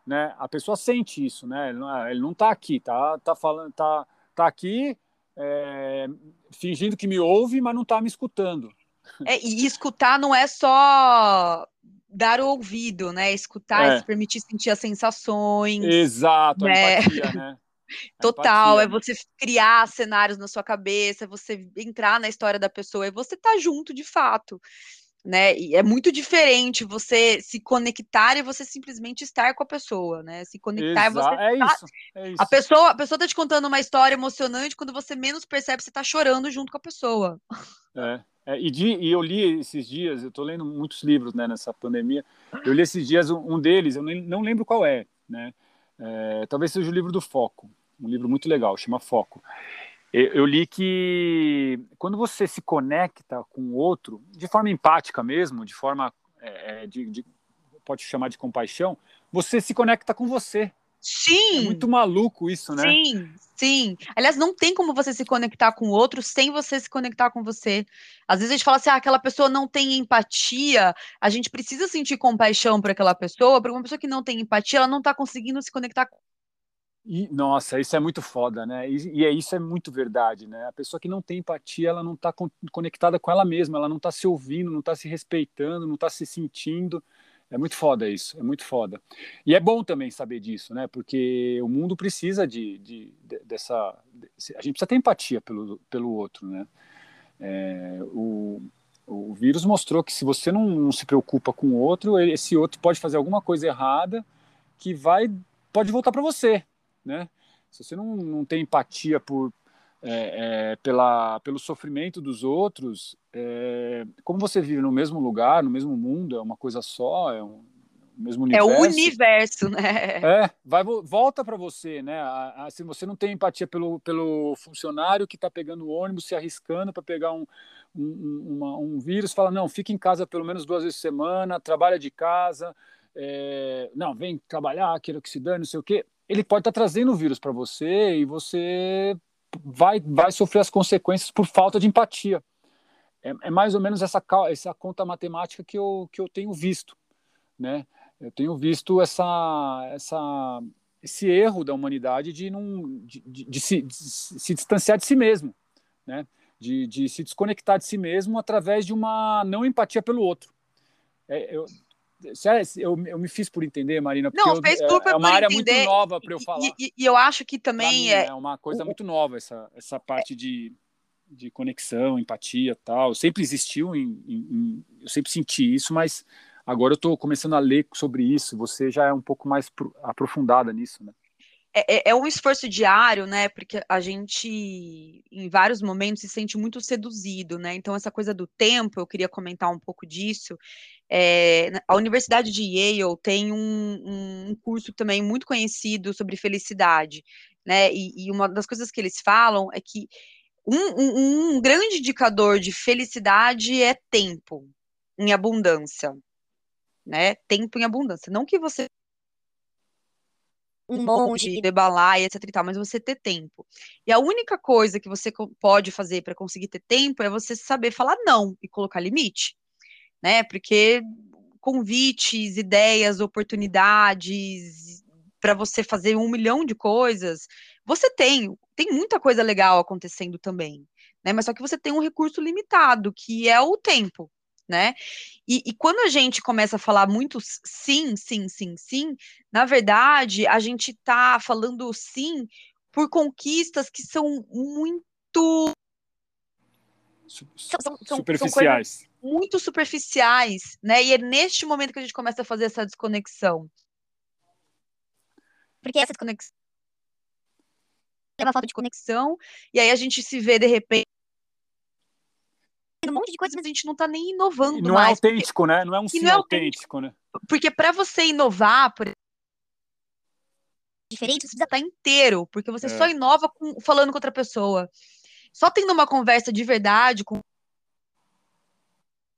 Né? A pessoa sente isso, né? Ele não está aqui, tá, tá falando, tá, tá aqui é, fingindo que me ouve, mas não está me escutando. É, e escutar não é só dar o ouvido, né? Escutar é, é se permitir sentir as sensações. Exato, né? a empatia, né? Total, é você criar cenários na sua cabeça, é você entrar na história da pessoa, e você tá junto de fato, né? E é muito diferente você se conectar e você simplesmente estar com a pessoa, né? Se conectar Exa você é tá... isso, é isso. A pessoa, a pessoa tá te contando uma história emocionante quando você menos percebe, você tá chorando junto com a pessoa. É. É, e, de, e, eu li esses dias, eu estou lendo muitos livros né, nessa pandemia. Eu li esses dias um, um deles, eu nem, não lembro qual é, né? É, talvez seja o livro do Foco, um livro muito legal, chama Foco. Eu li que quando você se conecta com o outro, de forma empática mesmo, de forma, é, é, de, de, pode chamar de compaixão, você se conecta com você. Sim. É muito maluco isso, né? Sim, sim. Aliás, não tem como você se conectar com o outro sem você se conectar com você. Às vezes a gente fala assim, ah, aquela pessoa não tem empatia, a gente precisa sentir compaixão por aquela pessoa, porque uma pessoa que não tem empatia, ela não está conseguindo se conectar e, nossa, isso é muito foda, né? E, e, é, isso é muito verdade, né? A pessoa que não tem empatia, ela não está conectada com ela mesma, ela não está se ouvindo, não está se respeitando, não está se sentindo. É muito foda isso, é muito foda. E é bom também saber disso, né? Porque o mundo precisa de, de, de dessa. A gente precisa ter empatia pelo, pelo outro, né? É, o, o vírus mostrou que se você não, não se preocupa com o outro, esse outro pode fazer alguma coisa errada que vai pode voltar para você, né? Se você não, não tem empatia por, é, é, pela, pelo sofrimento dos outros, é, como você vive no mesmo lugar, no mesmo mundo, é uma coisa só, é um mesmo universo. É o universo, né? É, vai, volta para você, né? Se você não tem empatia pelo, pelo funcionário que está pegando o ônibus, se arriscando para pegar um, um, uma, um vírus, fala, não, fica em casa pelo menos duas vezes por semana, trabalha de casa, é, não, vem trabalhar, quero que se dane, não sei o quê, ele pode estar tá trazendo o vírus para você e você vai, vai sofrer as consequências por falta de empatia. É, é, mais ou menos essa, essa conta matemática que eu, que eu tenho visto, né? Eu tenho visto essa, essa, esse erro da humanidade de, não, de, de, de, se, de se distanciar de si mesmo, né? De, de se desconectar de si mesmo através de uma não empatia pelo outro. É, eu, eu, eu me fiz por entender, Marina, porque não, fez eu, super é uma área entender. muito nova para eu falar. E, e, e, eu acho que também mim, é... é uma coisa muito nova essa, essa parte de, de conexão, empatia tal. Sempre existiu, em, em, eu sempre senti isso, mas agora eu estou começando a ler sobre isso. Você já é um pouco mais aprofundada nisso, né? É, é, é, um esforço diário, né? Porque a gente, em vários momentos, se sente muito seduzido, né? Então, essa coisa do tempo, eu queria comentar um pouco disso. É, a Universidade de Yale tem um, um, curso também muito conhecido sobre felicidade, né? E, e, uma das coisas que eles falam é que um, um grande indicador de felicidade é tempo em abundância, né? Tempo em abundância. Não que você um monte de balar e etc e tal, mas você ter tempo. E a única coisa que você pode fazer para conseguir ter tempo é você saber falar não e colocar limite né? Porque convites, ideias, oportunidades para você fazer um milhão de coisas, você tem, tem muita coisa legal acontecendo também, né? Mas só que você tem um recurso limitado, que é o tempo, né? E, e, quando a gente começa a falar muito sim, sim, sim, sim, na verdade, a gente está falando sim por conquistas que são muito. São, são, superficiais. São muito superficiais, né? E é neste momento que a gente começa a fazer essa desconexão. Porque essa desconexão leva a falta de conexão, e aí a gente se vê de repente um monte de coisas, mas a gente não está nem inovando. Não é mais, é autêntico, porque... né? Não é um sim é autêntico, né? Porque para você inovar, por diferente, você precisa estar inteiro, porque você é. só inova com, falando com outra pessoa. Só tendo uma conversa de verdade com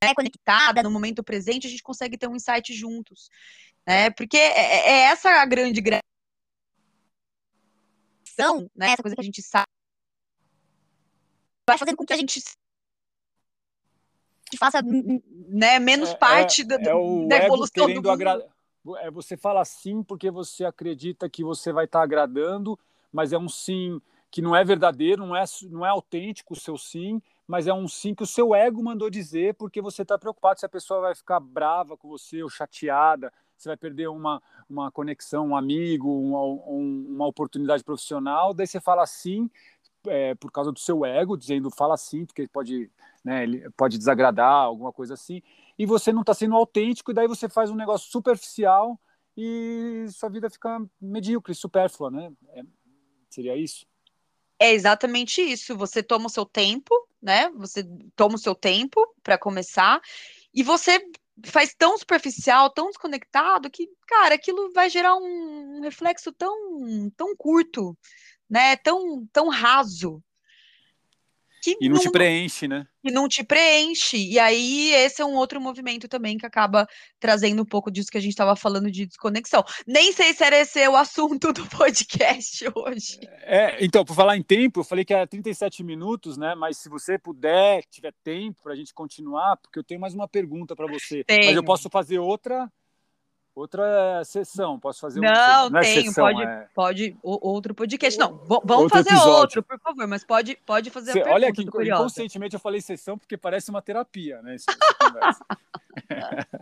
né, conectada no momento presente, a gente consegue ter um insight juntos. Né? Porque é, é, é essa a grande gradação, né? Essa coisa que a gente sabe. Vai fazendo com que a gente faça né, menos é, parte é, da, é da evolução do agra... É, você fala sim porque você acredita que você vai estar agradando, mas é um sim que não é verdadeiro, não é, não é autêntico o seu sim, mas é um sim que o seu ego mandou dizer porque você está preocupado se a pessoa vai ficar brava com você ou chateada, você vai perder uma, uma conexão, um amigo, uma, uma oportunidade profissional, daí você fala sim é, por causa do seu ego, dizendo fala sim, porque pode, né, ele pode desagradar, alguma coisa assim, e você não está sendo autêntico, e daí você faz um negócio superficial e sua vida fica medíocre, supérflua, né? É, seria isso? É exatamente isso. Você toma o seu tempo, né? Você toma o seu tempo para começar e você faz tão superficial, tão desconectado que, cara, aquilo vai gerar um reflexo tão, tão curto, né? Tão, tão raso que e não, não, te preenche, né? E não te preenche. E aí, esse é um outro movimento também que acaba trazendo um pouco disso que a gente estava falando de desconexão. Nem sei se era esse o assunto do podcast hoje. É, então, por falar em tempo, eu falei que era 37 minutos, né? Mas se você puder, tiver tempo para a gente continuar, porque eu tenho mais uma pergunta para você. Tenho. Mas eu posso fazer outra outra sessão. Posso fazer Não, uma, não é tenho, sessão, pode, é... pode outro podcast. Não, vamos outro fazer episódio. outro, por favor, mas pode, pode fazer Cê, a. Olha aqui, inconscientemente eu falei sessão porque parece uma terapia, né? Essa [laughs]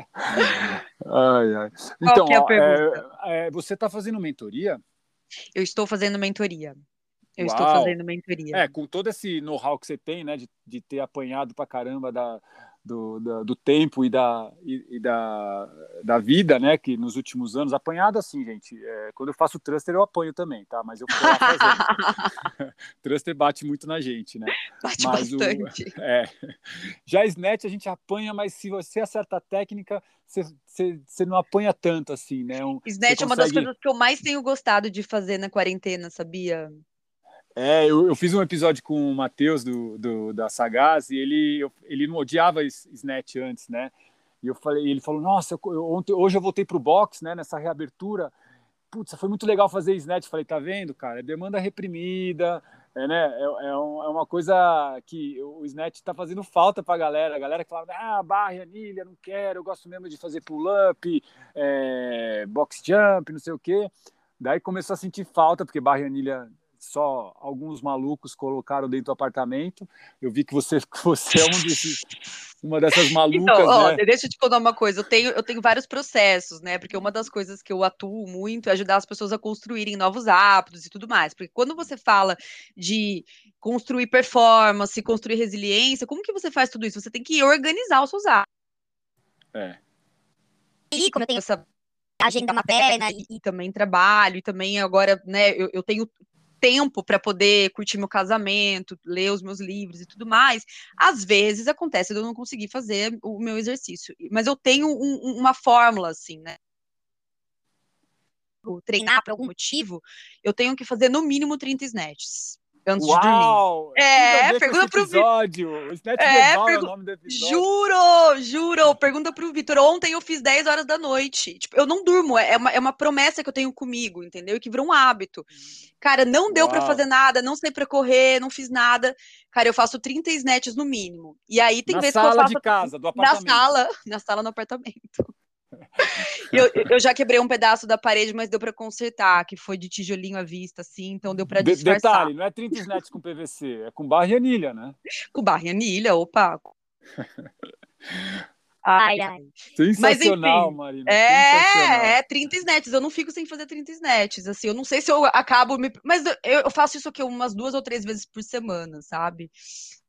ai, ai. Então, é ó, é, é, você está fazendo mentoria? Eu estou fazendo mentoria. Eu Uau. estou fazendo mentoria. É, com todo esse know-how que você tem, né, de, de ter apanhado pra caramba da, do, do, do tempo e, da, e, e, da, da vida, né? Que nos últimos anos, apanhado assim, gente. É, quando eu faço thruster, eu apanho também, tá? Mas eu fazendo. [laughs] thruster bate muito na gente, né? Bate mas bastante. O, [laughs] é, já snatch a gente apanha, mas se você acerta a técnica, você, você, você não apanha tanto assim, né? Um, snatch consegue... é uma das coisas que eu mais tenho gostado de fazer na quarentena, sabia? É, eu, eu, fiz um episódio com o Matheus do, do, da Sagaz e ele, eu, ele não odiava Snatch antes, né? E eu falei, ele falou, nossa, eu, eu, ontem, hoje eu voltei pro box, né, nessa reabertura. Putz, foi muito legal fazer snatch. Falei, tá vendo, cara? É demanda reprimida, é, né? É, é, um, é, uma coisa que o snatch está fazendo falta para a galera. A galera que fala, ah, barra, anilha, não quero, eu gosto mesmo de fazer pull-up, é, box jump, não sei o quê. Daí começou a sentir falta, porque barra e anilha só alguns malucos colocaram dentro do apartamento. Eu vi que você, [laughs] você é um desses, uma dessas malucas. Então, ó, né? deixa eu te contar uma coisa. Eu tenho, eu tenho vários processos, né? Porque uma das coisas que eu atuo muito é ajudar as pessoas a construírem novos hábitos e tudo mais. Porque quando você fala de construir performance, construir resiliência, como que você faz tudo isso? Você tem que organizar os seus hábitos. É. E como eu tenho essa agenda materna e, e também trabalho, e também agora, né, eu, eu tenho tempo para poder curtir meu casamento, ler os meus livros e tudo mais, às vezes acontece de eu não conseguir fazer o meu exercício. Mas eu tenho um, uma fórmula, assim, né? Treinar por algum motivo, eu tenho que fazer no mínimo 30 snatches antes Uau! de dormir. É, pergunta pro episódio. O Snatch é, Global pergu... é o nome do episódio. Juro, juro. Pergunta pro Vitor. Ontem eu fiz 10 horas da noite. Tipo, eu não durmo, é uma, é uma promessa que eu tenho comigo, entendeu? E que virou um hábito. Cara, não deu para fazer nada, não sei para correr, não fiz nada. Cara, eu faço 30 snatches no mínimo. E aí tem na vezes que eu faço... Na sala de casa, do apartamento. Na sala, [laughs] na sala no apartamento. Eu, eu, já quebrei um pedaço da parede, mas deu para consertar, que foi de tijolinho à vista, assim, então deu para disfarçar. Detalhe, não é 30 snets com PVC, é com barra e anilha, né? Com barra e anilha, opa. [laughs] Ai, ai. Sensacional, Mas, Marina. É, sensacional. é 30 snets. Eu não fico sem fazer 30 snets. Assim, eu não sei se eu acabo me. Mas eu, eu faço isso aqui umas duas ou três vezes por semana, sabe?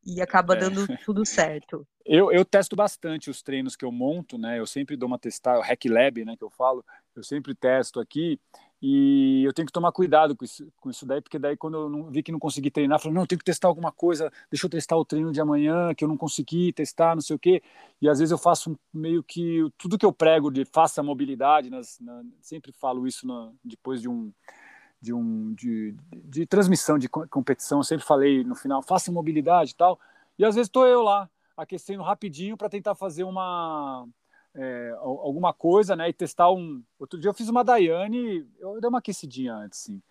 E acaba é. dando tudo certo. Eu, eu testo bastante os treinos que eu monto, né? Eu sempre dou uma testada, o Hack Lab, né, que eu falo, eu sempre testo aqui e eu tenho que tomar cuidado com isso, com isso daí, porque daí quando eu não, vi que não consegui treinar, eu falei, não, eu tenho que testar alguma coisa, deixa eu testar o treino de amanhã, que eu não consegui testar, não sei o quê. E às vezes eu faço meio que tudo que eu prego de faça mobilidade, nas, na, sempre falo isso na, depois de um de um de, de transmissão de competição, eu sempre falei no final, faça mobilidade e tal. E às vezes estou eu lá aquecendo rapidinho para tentar fazer uma é, alguma coisa, né? E testar um. Outro dia eu fiz uma Daiane, eu dei uma aquecidinha antes, sim.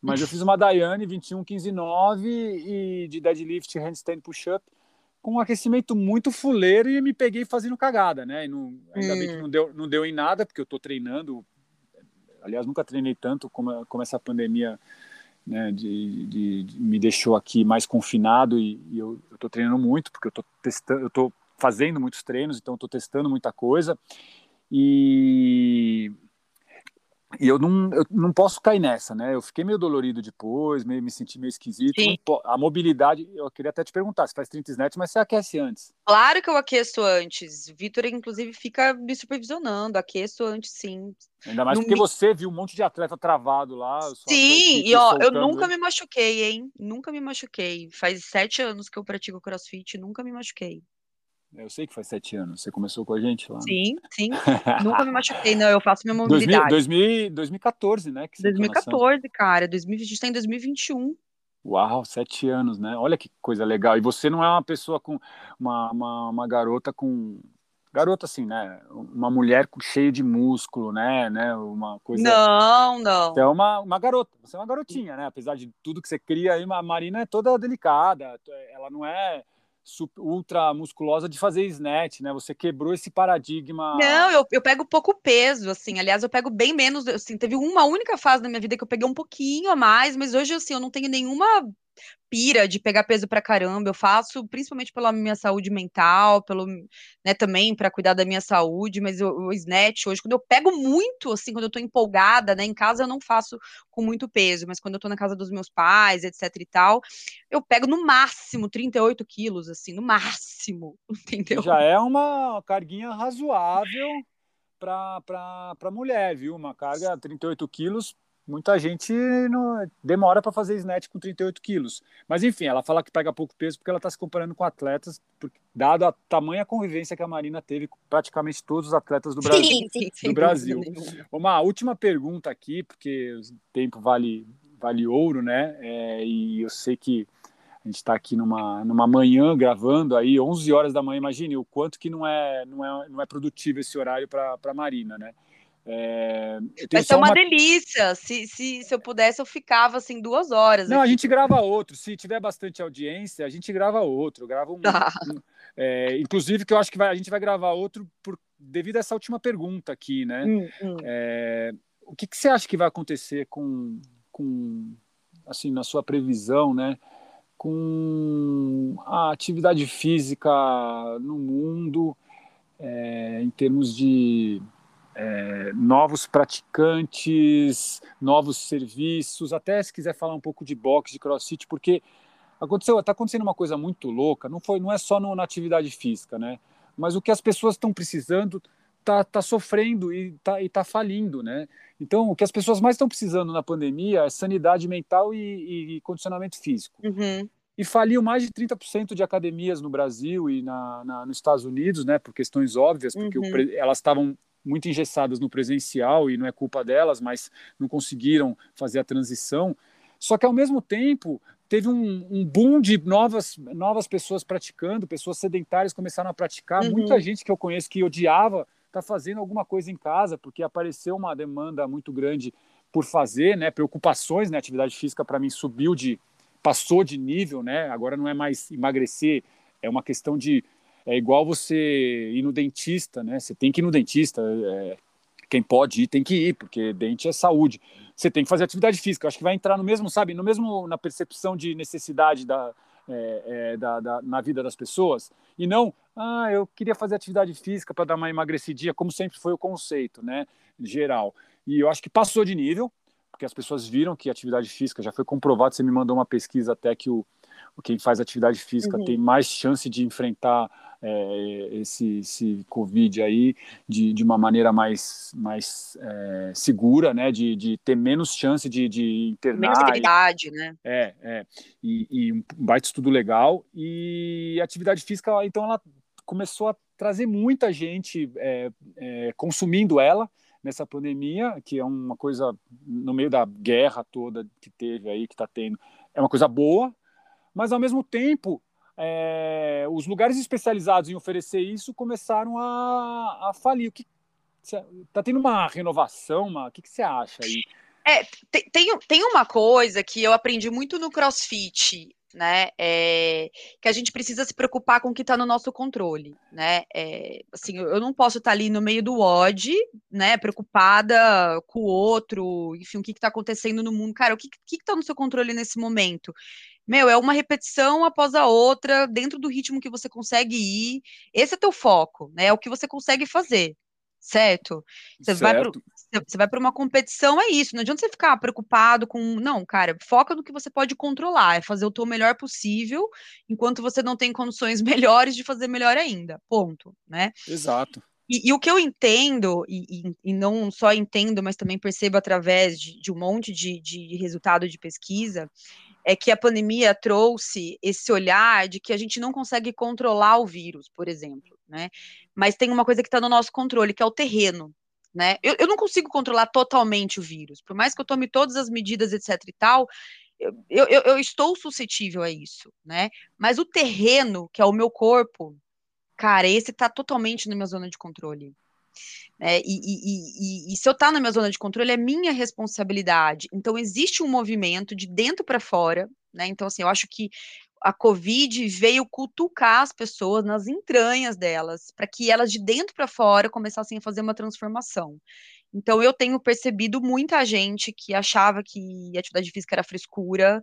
Mas eu fiz uma Daiane 21, 15, 9 e de deadlift, handstand, push-up, com um aquecimento muito fuleiro e me peguei fazendo cagada, né? E não, ainda hum. bem que hum. não deu, não deu em nada, porque eu estou treinando. Aliás, nunca treinei tanto como, como essa pandemia né, de, de, de, me deixou aqui mais confinado e, e eu estou treinando muito porque eu estou testando, eu estou fazendo muitos treinos, então estou testando muita coisa. E e eu não, eu não posso cair nessa, né? Eu fiquei meio dolorido depois, meio, me senti meio esquisito. a mobilidade, eu queria até te perguntar, você faz 30 snatch, mas você aquece antes? Claro que eu aqueço antes. Vitor, inclusive, fica me supervisionando. Aqueço antes, sim. Ainda mais porque me... você viu um monte de atleta travado lá. Sim, e ó, eu nunca me machuquei, hein? Nunca me machuquei. Faz sete anos que eu pratico crossfit, nunca me machuquei. Eu sei que faz sete anos. Você começou com a gente lá. Né? Sim, sim. [laughs] Nunca me machuquei, não. Eu faço minha mobilidade. 2000, 2014, né? Que 2014, cara. 2020, a gente está em 2021. Uau, sete anos, né? Olha que coisa legal. E você não é uma pessoa com. Uma, uma, uma garota com. Garota, assim, né? Uma mulher cheia de músculo, né? né? Uma coisa. Não, não. Você é uma, uma garota. Você é uma garotinha, né? Apesar de tudo que você cria aí, a Marina é toda delicada. Ela não é ultra musculosa de fazer snatch, né? Você quebrou esse paradigma. Não, eu, eu pego pouco peso, assim. Aliás, eu pego bem menos. Assim, teve uma única fase na minha vida que eu peguei um pouquinho a mais, mas hoje, assim, eu não tenho nenhuma pira de pegar peso pra caramba. Eu faço principalmente pela minha saúde mental, pelo, né, também para cuidar da minha saúde, mas o, o snatch hoje, quando eu pego muito, assim, quando eu tô empolgada, né, em casa eu não faço com muito peso, mas quando eu tô na casa dos meus pais, etc e tal, eu pego no máximo 38 quilos, assim, no máximo, [laughs] entendeu? Já é uma carguinha razoável para mulher, viu? Uma carga 38 quilos muita gente não, demora para fazer snatch com 38 quilos. Mas enfim, ela fala que pega pouco peso porque ela está se comparando com atletas, porque, dado a tamanha convivência que a Marina teve com praticamente todos os atletas do Brasil. Sim, sim, do Brasil. Uma última pergunta aqui, porque o tempo vale, vale ouro, né? É, e eu sei que a A gente está aqui numa, numa manhã gravando aí, 11 horas da manhã, imagine o quanto que não é, não é, não é produtivo esse horário para a Marina, né? É, Vai ser uma, uma, delícia. Se, se, se eu pudesse, eu ficava assim duas horas. Não, aqui. a gente grava outro. Se tiver bastante audiência, a gente grava outro. Grava um. Tá. um é, inclusive, que eu acho que vai, a gente vai gravar outro por, devido a essa última pergunta aqui, né? Hum, hum. É, o que, que, você acha que vai acontecer com, com, assim, na sua previsão, né? Com a atividade física no mundo, é, em termos de é, novos praticantes, novos serviços, até se quiser falar um pouco de boxe, de crossfit, porque aconteceu, está acontecendo uma coisa muito louca, não foi, não é só no, na atividade física, né? Mas o que as pessoas estão precisando está tá sofrendo e está e tá falindo, né? Então, o que as pessoas mais estão precisando na pandemia é sanidade mental e, e condicionamento físico. Uhum. E faliu mais de 30% de academias no Brasil e na, na, nos Estados Unidos, né? Por questões óbvias, porque uhum. o, elas estavam muito engessadas no presencial e não é culpa delas, mas não conseguiram fazer a transição. Só que ao mesmo tempo teve um, um boom de novas, novas pessoas praticando, pessoas sedentárias começaram a praticar. Uhum. Muita gente que eu conheço que odiava está fazendo alguma coisa em casa porque apareceu uma demanda muito grande por fazer, né? Preocupações, né? Atividade física para mim subiu de passou de nível, né? Agora não é mais emagrecer, é uma questão de é igual você ir no dentista, né? Você tem que ir no dentista. É, quem pode ir tem que ir, porque dente é saúde. Você tem que fazer atividade física. Acho que vai entrar no mesmo, sabe, no mesmo na percepção de necessidade da, é, é, da, da, na vida das pessoas. E não, ah, eu queria fazer atividade física para dar uma emagrecidinha, como sempre foi o conceito, né, geral. E eu acho que passou de nível, porque as pessoas viram que atividade física já foi comprovado. Você me mandou uma pesquisa até que o quem faz atividade física uhum. tem mais chance de enfrentar é, esse, esse Covid aí de, de uma maneira mais, mais é, segura, né? De, de ter menos chance de, de internar. Menos habilidade, né? É, é. E, e um baita estudo legal. E atividade física, então, ela começou a trazer muita gente é, é, consumindo ela nessa pandemia, que é uma coisa no meio da guerra toda que teve aí, que está tendo, é uma coisa boa, mas ao mesmo tempo é, os lugares especializados em oferecer isso começaram a, a falir. O que está tendo uma renovação, o que, que você acha aí? É, tem, tem uma coisa que eu aprendi muito no CrossFit, né? É, que a gente precisa se preocupar com o que está no nosso controle, né? É, assim, eu não posso estar tá ali no meio do ódio, né? Preocupada com o outro, enfim, o que está acontecendo no mundo. Cara, o que está no seu controle nesse momento? Meu, é uma repetição após a outra, dentro do ritmo que você consegue ir. Esse é teu foco, né? É o que você consegue fazer, certo? Você certo. vai pro, você vai para uma competição, é isso. Não adianta você ficar preocupado com. Não, cara, foca no que você pode controlar, é fazer o teu melhor possível, enquanto você não tem condições [laughs] melhores de fazer melhor ainda. Ponto, né? Exato. E, e, o que eu entendo, e, e, e, não só entendo, mas também percebo através de, de um monte de, de resultado de pesquisa, é que a pandemia trouxe esse olhar de que a gente não consegue controlar o vírus, por exemplo, né? Mas tem uma coisa que está no nosso controle, que é o terreno, né? Eu, eu, não consigo controlar totalmente o vírus, por mais que eu tome todas as medidas, etc e tal, eu, eu, eu estou suscetível a isso, né? Mas o terreno, que é o meu corpo, cara, esse está totalmente na minha zona de controle. Né? E, e, e, e, se eu estar tá na minha zona de controle, é minha responsabilidade. Então, existe um movimento de dentro para fora, né? Então, assim, eu acho que a Covid veio cutucar as pessoas nas entranhas delas, para que elas de dentro para fora começassem a fazer uma transformação. Então, eu tenho percebido muita gente que achava que atividade física era frescura,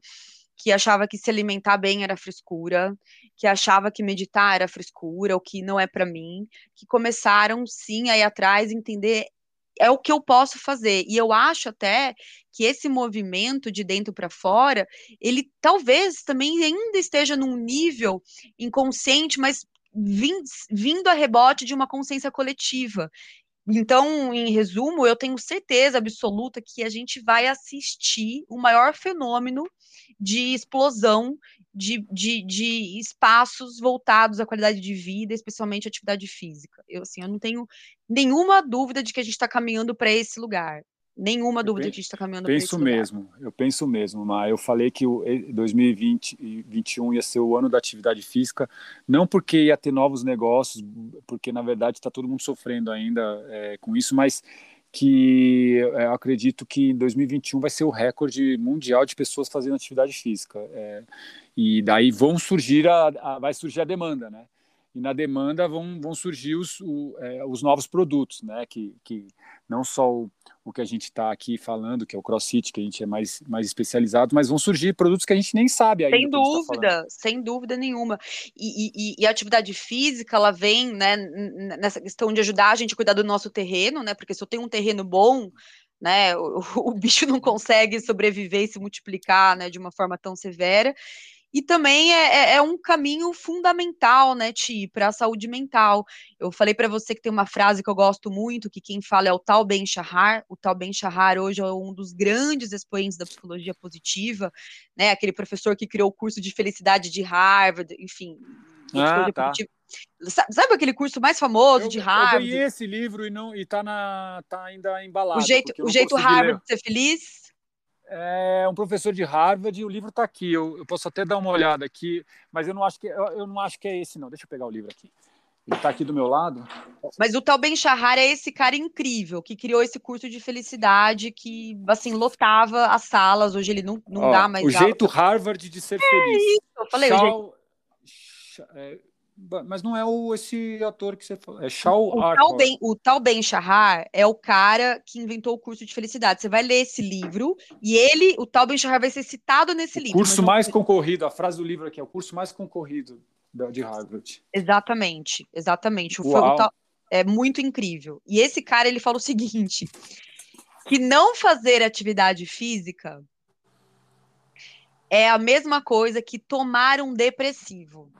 que achava que se alimentar bem era frescura, que achava que meditar era frescura, o que não é para mim, que começaram sim a ir atrás entender é o que eu posso fazer. E eu acho até que esse movimento de dentro para fora, ele talvez também ainda esteja num nível inconsciente, mas vindo a rebote de uma consciência coletiva. Então, em resumo, eu tenho certeza absoluta que a gente vai assistir o maior fenômeno de explosão de, de, de espaços voltados à qualidade de vida, especialmente atividade física. Eu, assim, eu não tenho nenhuma dúvida de que a gente está caminhando para esse lugar. Nenhuma dúvida que a gente está caminhando para Penso mesmo, eu penso mesmo, mas eu falei que o 2020 e 2021 ia ser o ano da atividade física, não porque ia ter novos negócios, porque na verdade está todo mundo sofrendo ainda é, com isso, mas que é, eu acredito que em 2021 vai ser o recorde mundial de pessoas fazendo atividade física. É, e daí vão surgir a, a, vai surgir a demanda, né? E na demanda vão, vão surgir os, o, é, os novos produtos, né? Que, que não só o, o que a gente está aqui falando, que é o CrossFit, que a gente é mais, mais especializado, mas vão surgir produtos que a gente nem sabe ainda. Sem tá dúvida, tá sem dúvida nenhuma. E, e, e, a atividade física, ela vem né, nessa questão de ajudar a gente a cuidar do nosso terreno, né? Porque se eu tenho um terreno bom, né, o, [laughs] o bicho não consegue sobreviver e se multiplicar né, de uma forma tão severa. E também é, é, é, um caminho fundamental, né, Ti, para a saúde mental. Eu falei para você que tem uma frase que eu gosto muito, que quem fala é o Tal Ben Shahar. O Tal Ben Shahar hoje é um dos grandes expoentes da psicologia positiva, né, aquele professor que criou o curso de felicidade de Harvard, enfim. Ah, tá. Sabe aquele curso mais famoso eu, de Harvard? Eu ganhei esse livro e não e tá na tá ainda embalado. O jeito, o jeito Harvard ler. de ser feliz? É um professor de Harvard e o livro está aqui. Eu, eu, posso até dar uma olhada aqui, mas eu não acho que eu, eu não acho que é esse não. Deixa eu pegar o livro aqui. Ele está aqui do meu lado. Mas o tal Ben Shahar é esse cara incrível que criou esse curso de felicidade que assim lotava as salas. Hoje ele não, não Ó, dá mais. O jeito Harvard de ser é feliz. Isso, eu falei. Shaw, é, mas não é o, esse ator que você falou. É Shaw o tal, ben, o tal Ben Shahar é o cara que inventou o curso de felicidade. Você vai ler esse livro e ele, o tal Ben Shahar, vai ser citado nesse o livro. Curso mais não... concorrido, a frase do livro aqui é o curso mais concorrido de Harvard. Exatamente, exatamente. O, o tal, é muito incrível. E esse cara ele fala o seguinte: que não fazer atividade física é a mesma coisa que tomar um depressivo.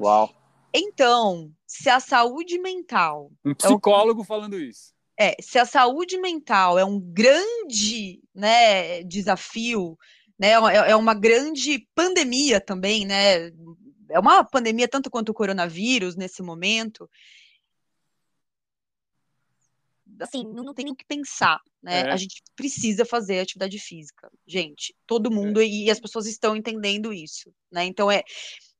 Uau. Então, se a saúde mental. Um psicólogo é falando isso. É, se a saúde mental é um grande né, desafio, né, é, é uma grande pandemia também, né? É uma pandemia tanto quanto o coronavírus nesse momento. Assim, não, não tem o que pensar, né? É. A gente precisa fazer atividade física, gente. Todo mundo é. e as pessoas estão entendendo isso, né? Então é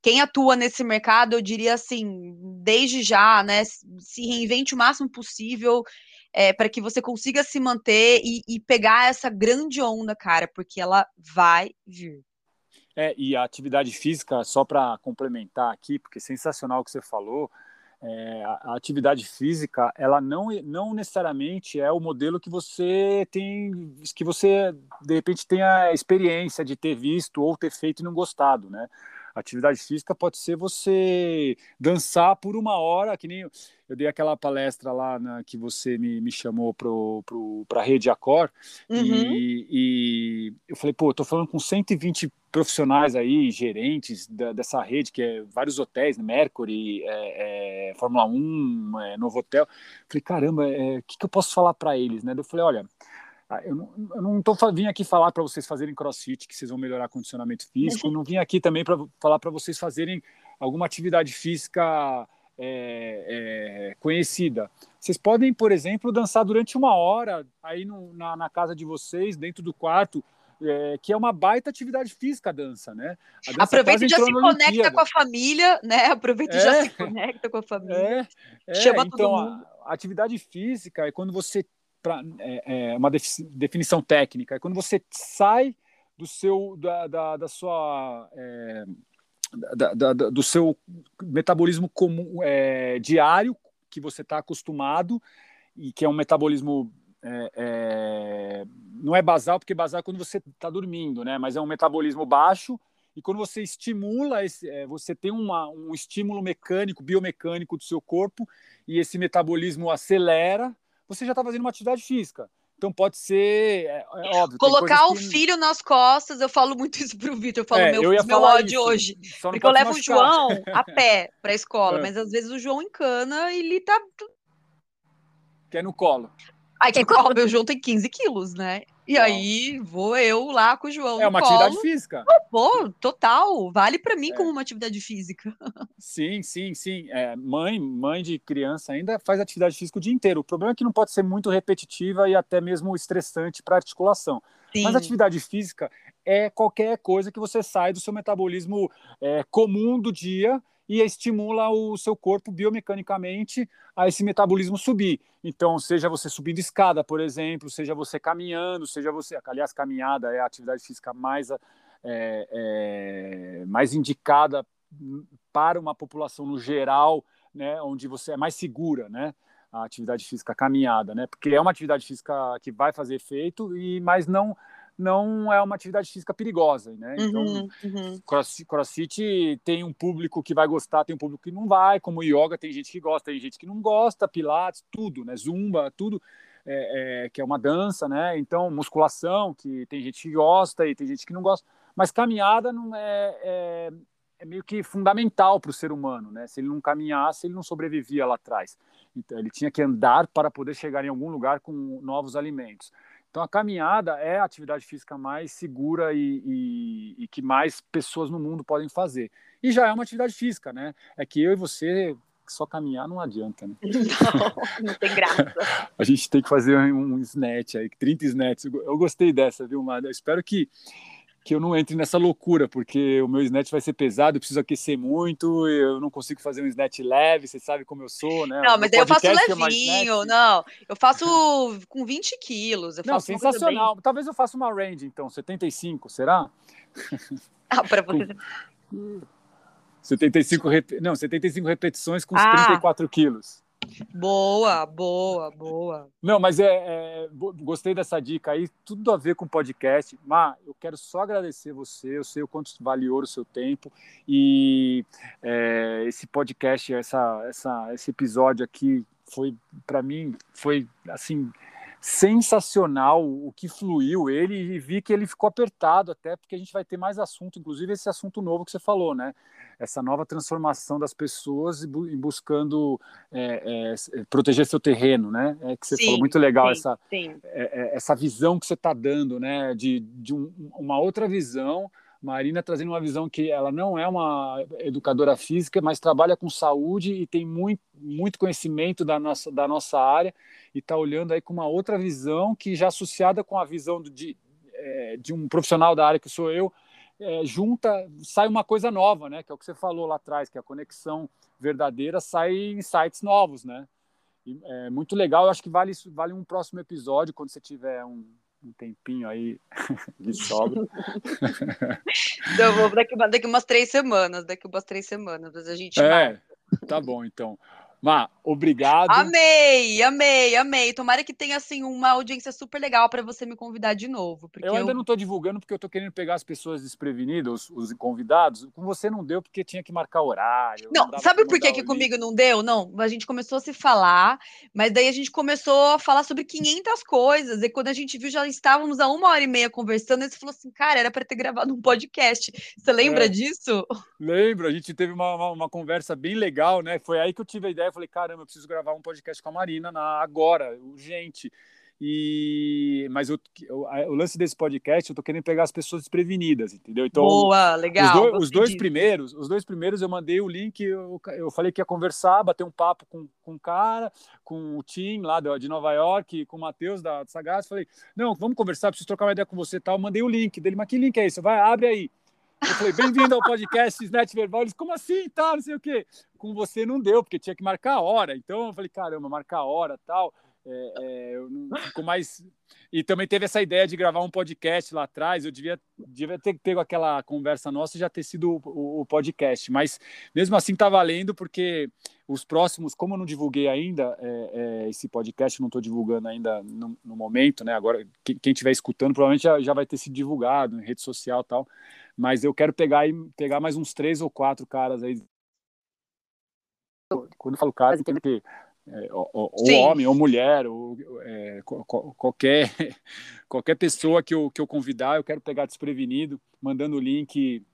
quem atua nesse mercado, eu diria assim, desde já, né, se reinvente o máximo possível é, para que você consiga se manter e, e, pegar essa grande onda, cara, porque ela vai vir. É, e a atividade física, só para complementar aqui, porque é sensacional o que você falou, é, a atividade física, ela não, não necessariamente é o modelo que você tem, que você de repente tenha experiência de ter visto ou ter feito e não gostado, né? Atividade física pode ser você dançar por uma hora, que nem eu dei aquela palestra lá na, que você me, me chamou para a Rede Acor, uhum. e, e, eu falei, pô, eu tô falando com 120 profissionais aí, gerentes da, dessa rede, que é vários hotéis, né, Mercury, é, é, Fórmula 1, é, Novo Hotel. Falei, caramba, o é, que, que eu posso falar para eles? Né? Eu falei, olha, eu não, eu não tô, vim aqui falar para vocês fazerem crossfit, que vocês vão melhorar condicionamento físico. Não vim aqui também para falar para vocês fazerem alguma atividade física é, é, conhecida. Vocês podem, por exemplo, dançar durante uma hora aí no, na, na, casa de vocês, dentro do quarto, é, que é uma baita atividade física a dança, né? A dança Aproveita e já se conecta com a família, né? Aproveita e já se conecta com a família. É, é Chama então, a, a atividade física é quando você pra, é, é uma definição técnica. É quando você sai do seu da, da, da sua é, da, da, do seu metabolismo comum é, diário que você está acostumado e que é um metabolismo é, é, não é basal porque basal é quando você está dormindo, né? Mas é um metabolismo baixo e quando você estimula esse, é, você tem uma, um estímulo mecânico, biomecânico do seu corpo e esse metabolismo acelera você já está fazendo uma atividade física. Então pode ser, é, é óbvio. Colocar o que... filho nas costas, eu falo muito [laughs] isso pro Vitor, eu falo é, meu, eu meu ódio isso, hoje. Porque eu levo o João a [laughs] pé para a escola, é. mas às vezes o João encana e ele tá. Quer no colo. Ai, que colo, meu João tem 15 quilos, né? E aí vou eu lá com o João. É uma colo. atividade física. Pô, total. Vale para mim É. como uma atividade física. [laughs] Sim, sim, sim. É, mãe, mãe de criança ainda faz atividade física o dia inteiro. O problema é que não pode ser muito repetitiva e até mesmo estressante para a articulação. Sim. Mas atividade física é qualquer coisa que você sai do seu metabolismo é, comum do dia e estimula o seu corpo biomecanicamente a esse metabolismo subir. Então, seja você subindo escada, por exemplo, seja você caminhando, seja você. Aliás, caminhada é a atividade física mais, é, é, mais indicada para uma população no geral, né, onde você é mais segura, né? A atividade física caminhada, né? Porque é uma atividade física que vai fazer efeito, e mas não não é uma atividade física perigosa, né? Então, Uhum, uhum. cross- crossfit tem um público que vai gostar, tem um público que não vai, como yoga tem gente que gosta, tem gente que não gosta, pilates, tudo, né? Zumba, tudo é, é, que é uma dança, né? Então, musculação, que tem gente que gosta e tem gente que não gosta, mas caminhada não é, é, é meio que fundamental para o ser humano, né? Se ele não caminhasse, ele não sobrevivia lá atrás. Então, ele tinha que andar para poder chegar em algum lugar com novos alimentos. Então, a caminhada é a atividade física mais segura e, e, e, que mais pessoas no mundo podem fazer. E já é uma atividade física, né? É que eu e você só caminhar não adianta, né? Não, não tem graça. [laughs] A gente tem que fazer um snatch aí, 30 snatches. Eu gostei dessa, viu, Mada? Eu espero que, que eu não entre nessa loucura, porque o meu snatch vai ser pesado, eu preciso aquecer muito, eu não consigo fazer um snatch leve, você sabe como eu sou, né? Não, mas daí eu faço é levinho, snatch. não. Eu faço com 20 quilos. Não, sensacional. Talvez eu faça uma range, então, 75, será? Bem... Ah, pra você. 75, rep... não, 75 repetições com Ah. 34 quilos. Boa, boa, boa. Não, mas é, é, gostei dessa dica aí, tudo a ver com podcast. Má, eu quero só agradecer você, eu sei o quanto valioso o seu tempo e é, esse podcast, essa, essa, esse episódio aqui foi, para mim, foi assim sensacional o que fluiu ele e vi que ele ficou apertado até porque a gente vai ter mais assunto, inclusive esse assunto novo que você falou, né? Essa nova transformação das pessoas em buscando é, é, s- proteger seu terreno, né? É que você Sim, falou muito legal sim. essa Sim. é- é- essa visão que você está dando, né? De, de um- uma outra visão. Marina trazendo uma visão que ela não é uma educadora física, mas trabalha com saúde e tem muito, muito conhecimento da nossa, da nossa área e está olhando aí com uma outra visão que já associada com a visão de, é, de um profissional da área que sou eu, é, junta, sai uma coisa nova, né? Que é o que você falou lá atrás, que a conexão verdadeira sai sites novos, né? E é muito legal, eu acho que vale, vale um próximo episódio, quando você tiver um, um tempinho aí [laughs] de sobra. [laughs] [laughs] Então, vou daqui, daqui umas três semanas, daqui umas três semanas, a gente. É, tá bom então. Má, obrigado. Amei, amei, amei. Tomara que tenha assim uma audiência super legal para você me convidar de novo, Eu ainda eu- não estou divulgando porque eu estou querendo pegar as pessoas desprevenidas, os, os convidados. Com você não deu porque tinha que marcar horário. Não, dava sabe por que, que comigo não deu? Não, a gente começou a se falar, mas daí a gente começou a falar sobre 500 coisas, e quando a gente viu, já estávamos há uma hora e meia conversando, e você falou assim, cara, era para ter gravado um podcast. Você lembra É. disso? Lembro, a gente teve uma, uma, uma conversa bem legal, né? Foi aí que eu tive a ideia. Eu falei, caramba, eu preciso gravar um podcast com a Marina na, agora, urgente. E mas eu, eu- a- o lance desse podcast, eu tô querendo pegar as pessoas desprevenidas, entendeu? Então, Boa, os, legal. dois, os dois primeiros, os dois primeiros eu mandei o link, eu, eu falei que ia conversar, bater um papo com, com o cara, com o Tim lá de, Nova York, com o Matheus da Sagaz, falei, não, vamos conversar, preciso trocar uma ideia com você e tal, mandei o link dele, mas que link é esse? Vai, abre aí. Eu falei, bem-vindo ao podcast Snatch Verbal. Eles, como assim, tal, não sei o quê. Com você não deu, porque tinha que marcar a hora. Então eu falei, caramba, marcar a hora, tal. É, é, eu não, ficou mais... E também teve essa ideia de gravar um podcast lá atrás. Eu devia, devia ter pego aquela conversa nossa e já ter sido o, o- o podcast. Mas mesmo assim tá valendo, porque os próximos, como eu não divulguei ainda é, é, esse podcast, não estou divulgando ainda no, no momento, né? Agora, quem estiver escutando provavelmente já, já vai ter sido divulgado em rede social e tal. Mas eu quero pegar, pegar mais uns três ou quatro caras aí. Quando eu falo caras, tem que é, ou, ou- homem, ou mulher, ou é, qualquer, [laughs] qualquer pessoa que eu, que eu convidar, eu quero pegar desprevenido, mandando o link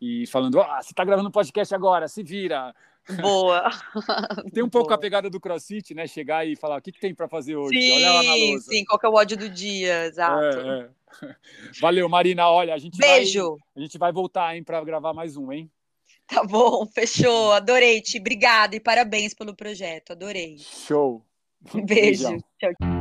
e falando: ah, você está gravando um podcast agora, se vira. Boa. [laughs] Tem um pouco Boa. a pegada do CrossFit, né? Chegar e falar o que, que tem para fazer hoje. Sim, Olha lá na lousa. sim, qual que é o ódio do dia, exato. É, é. [laughs] Valeu, Marina. Olha, a gente Beijo. vai, a gente vai voltar, hein, para gravar mais um, hein? Tá bom, fechou. Adorei, Ti. Obrigada e parabéns pelo projeto. Adorei. Show. Um beijo. Beijão. Tchau.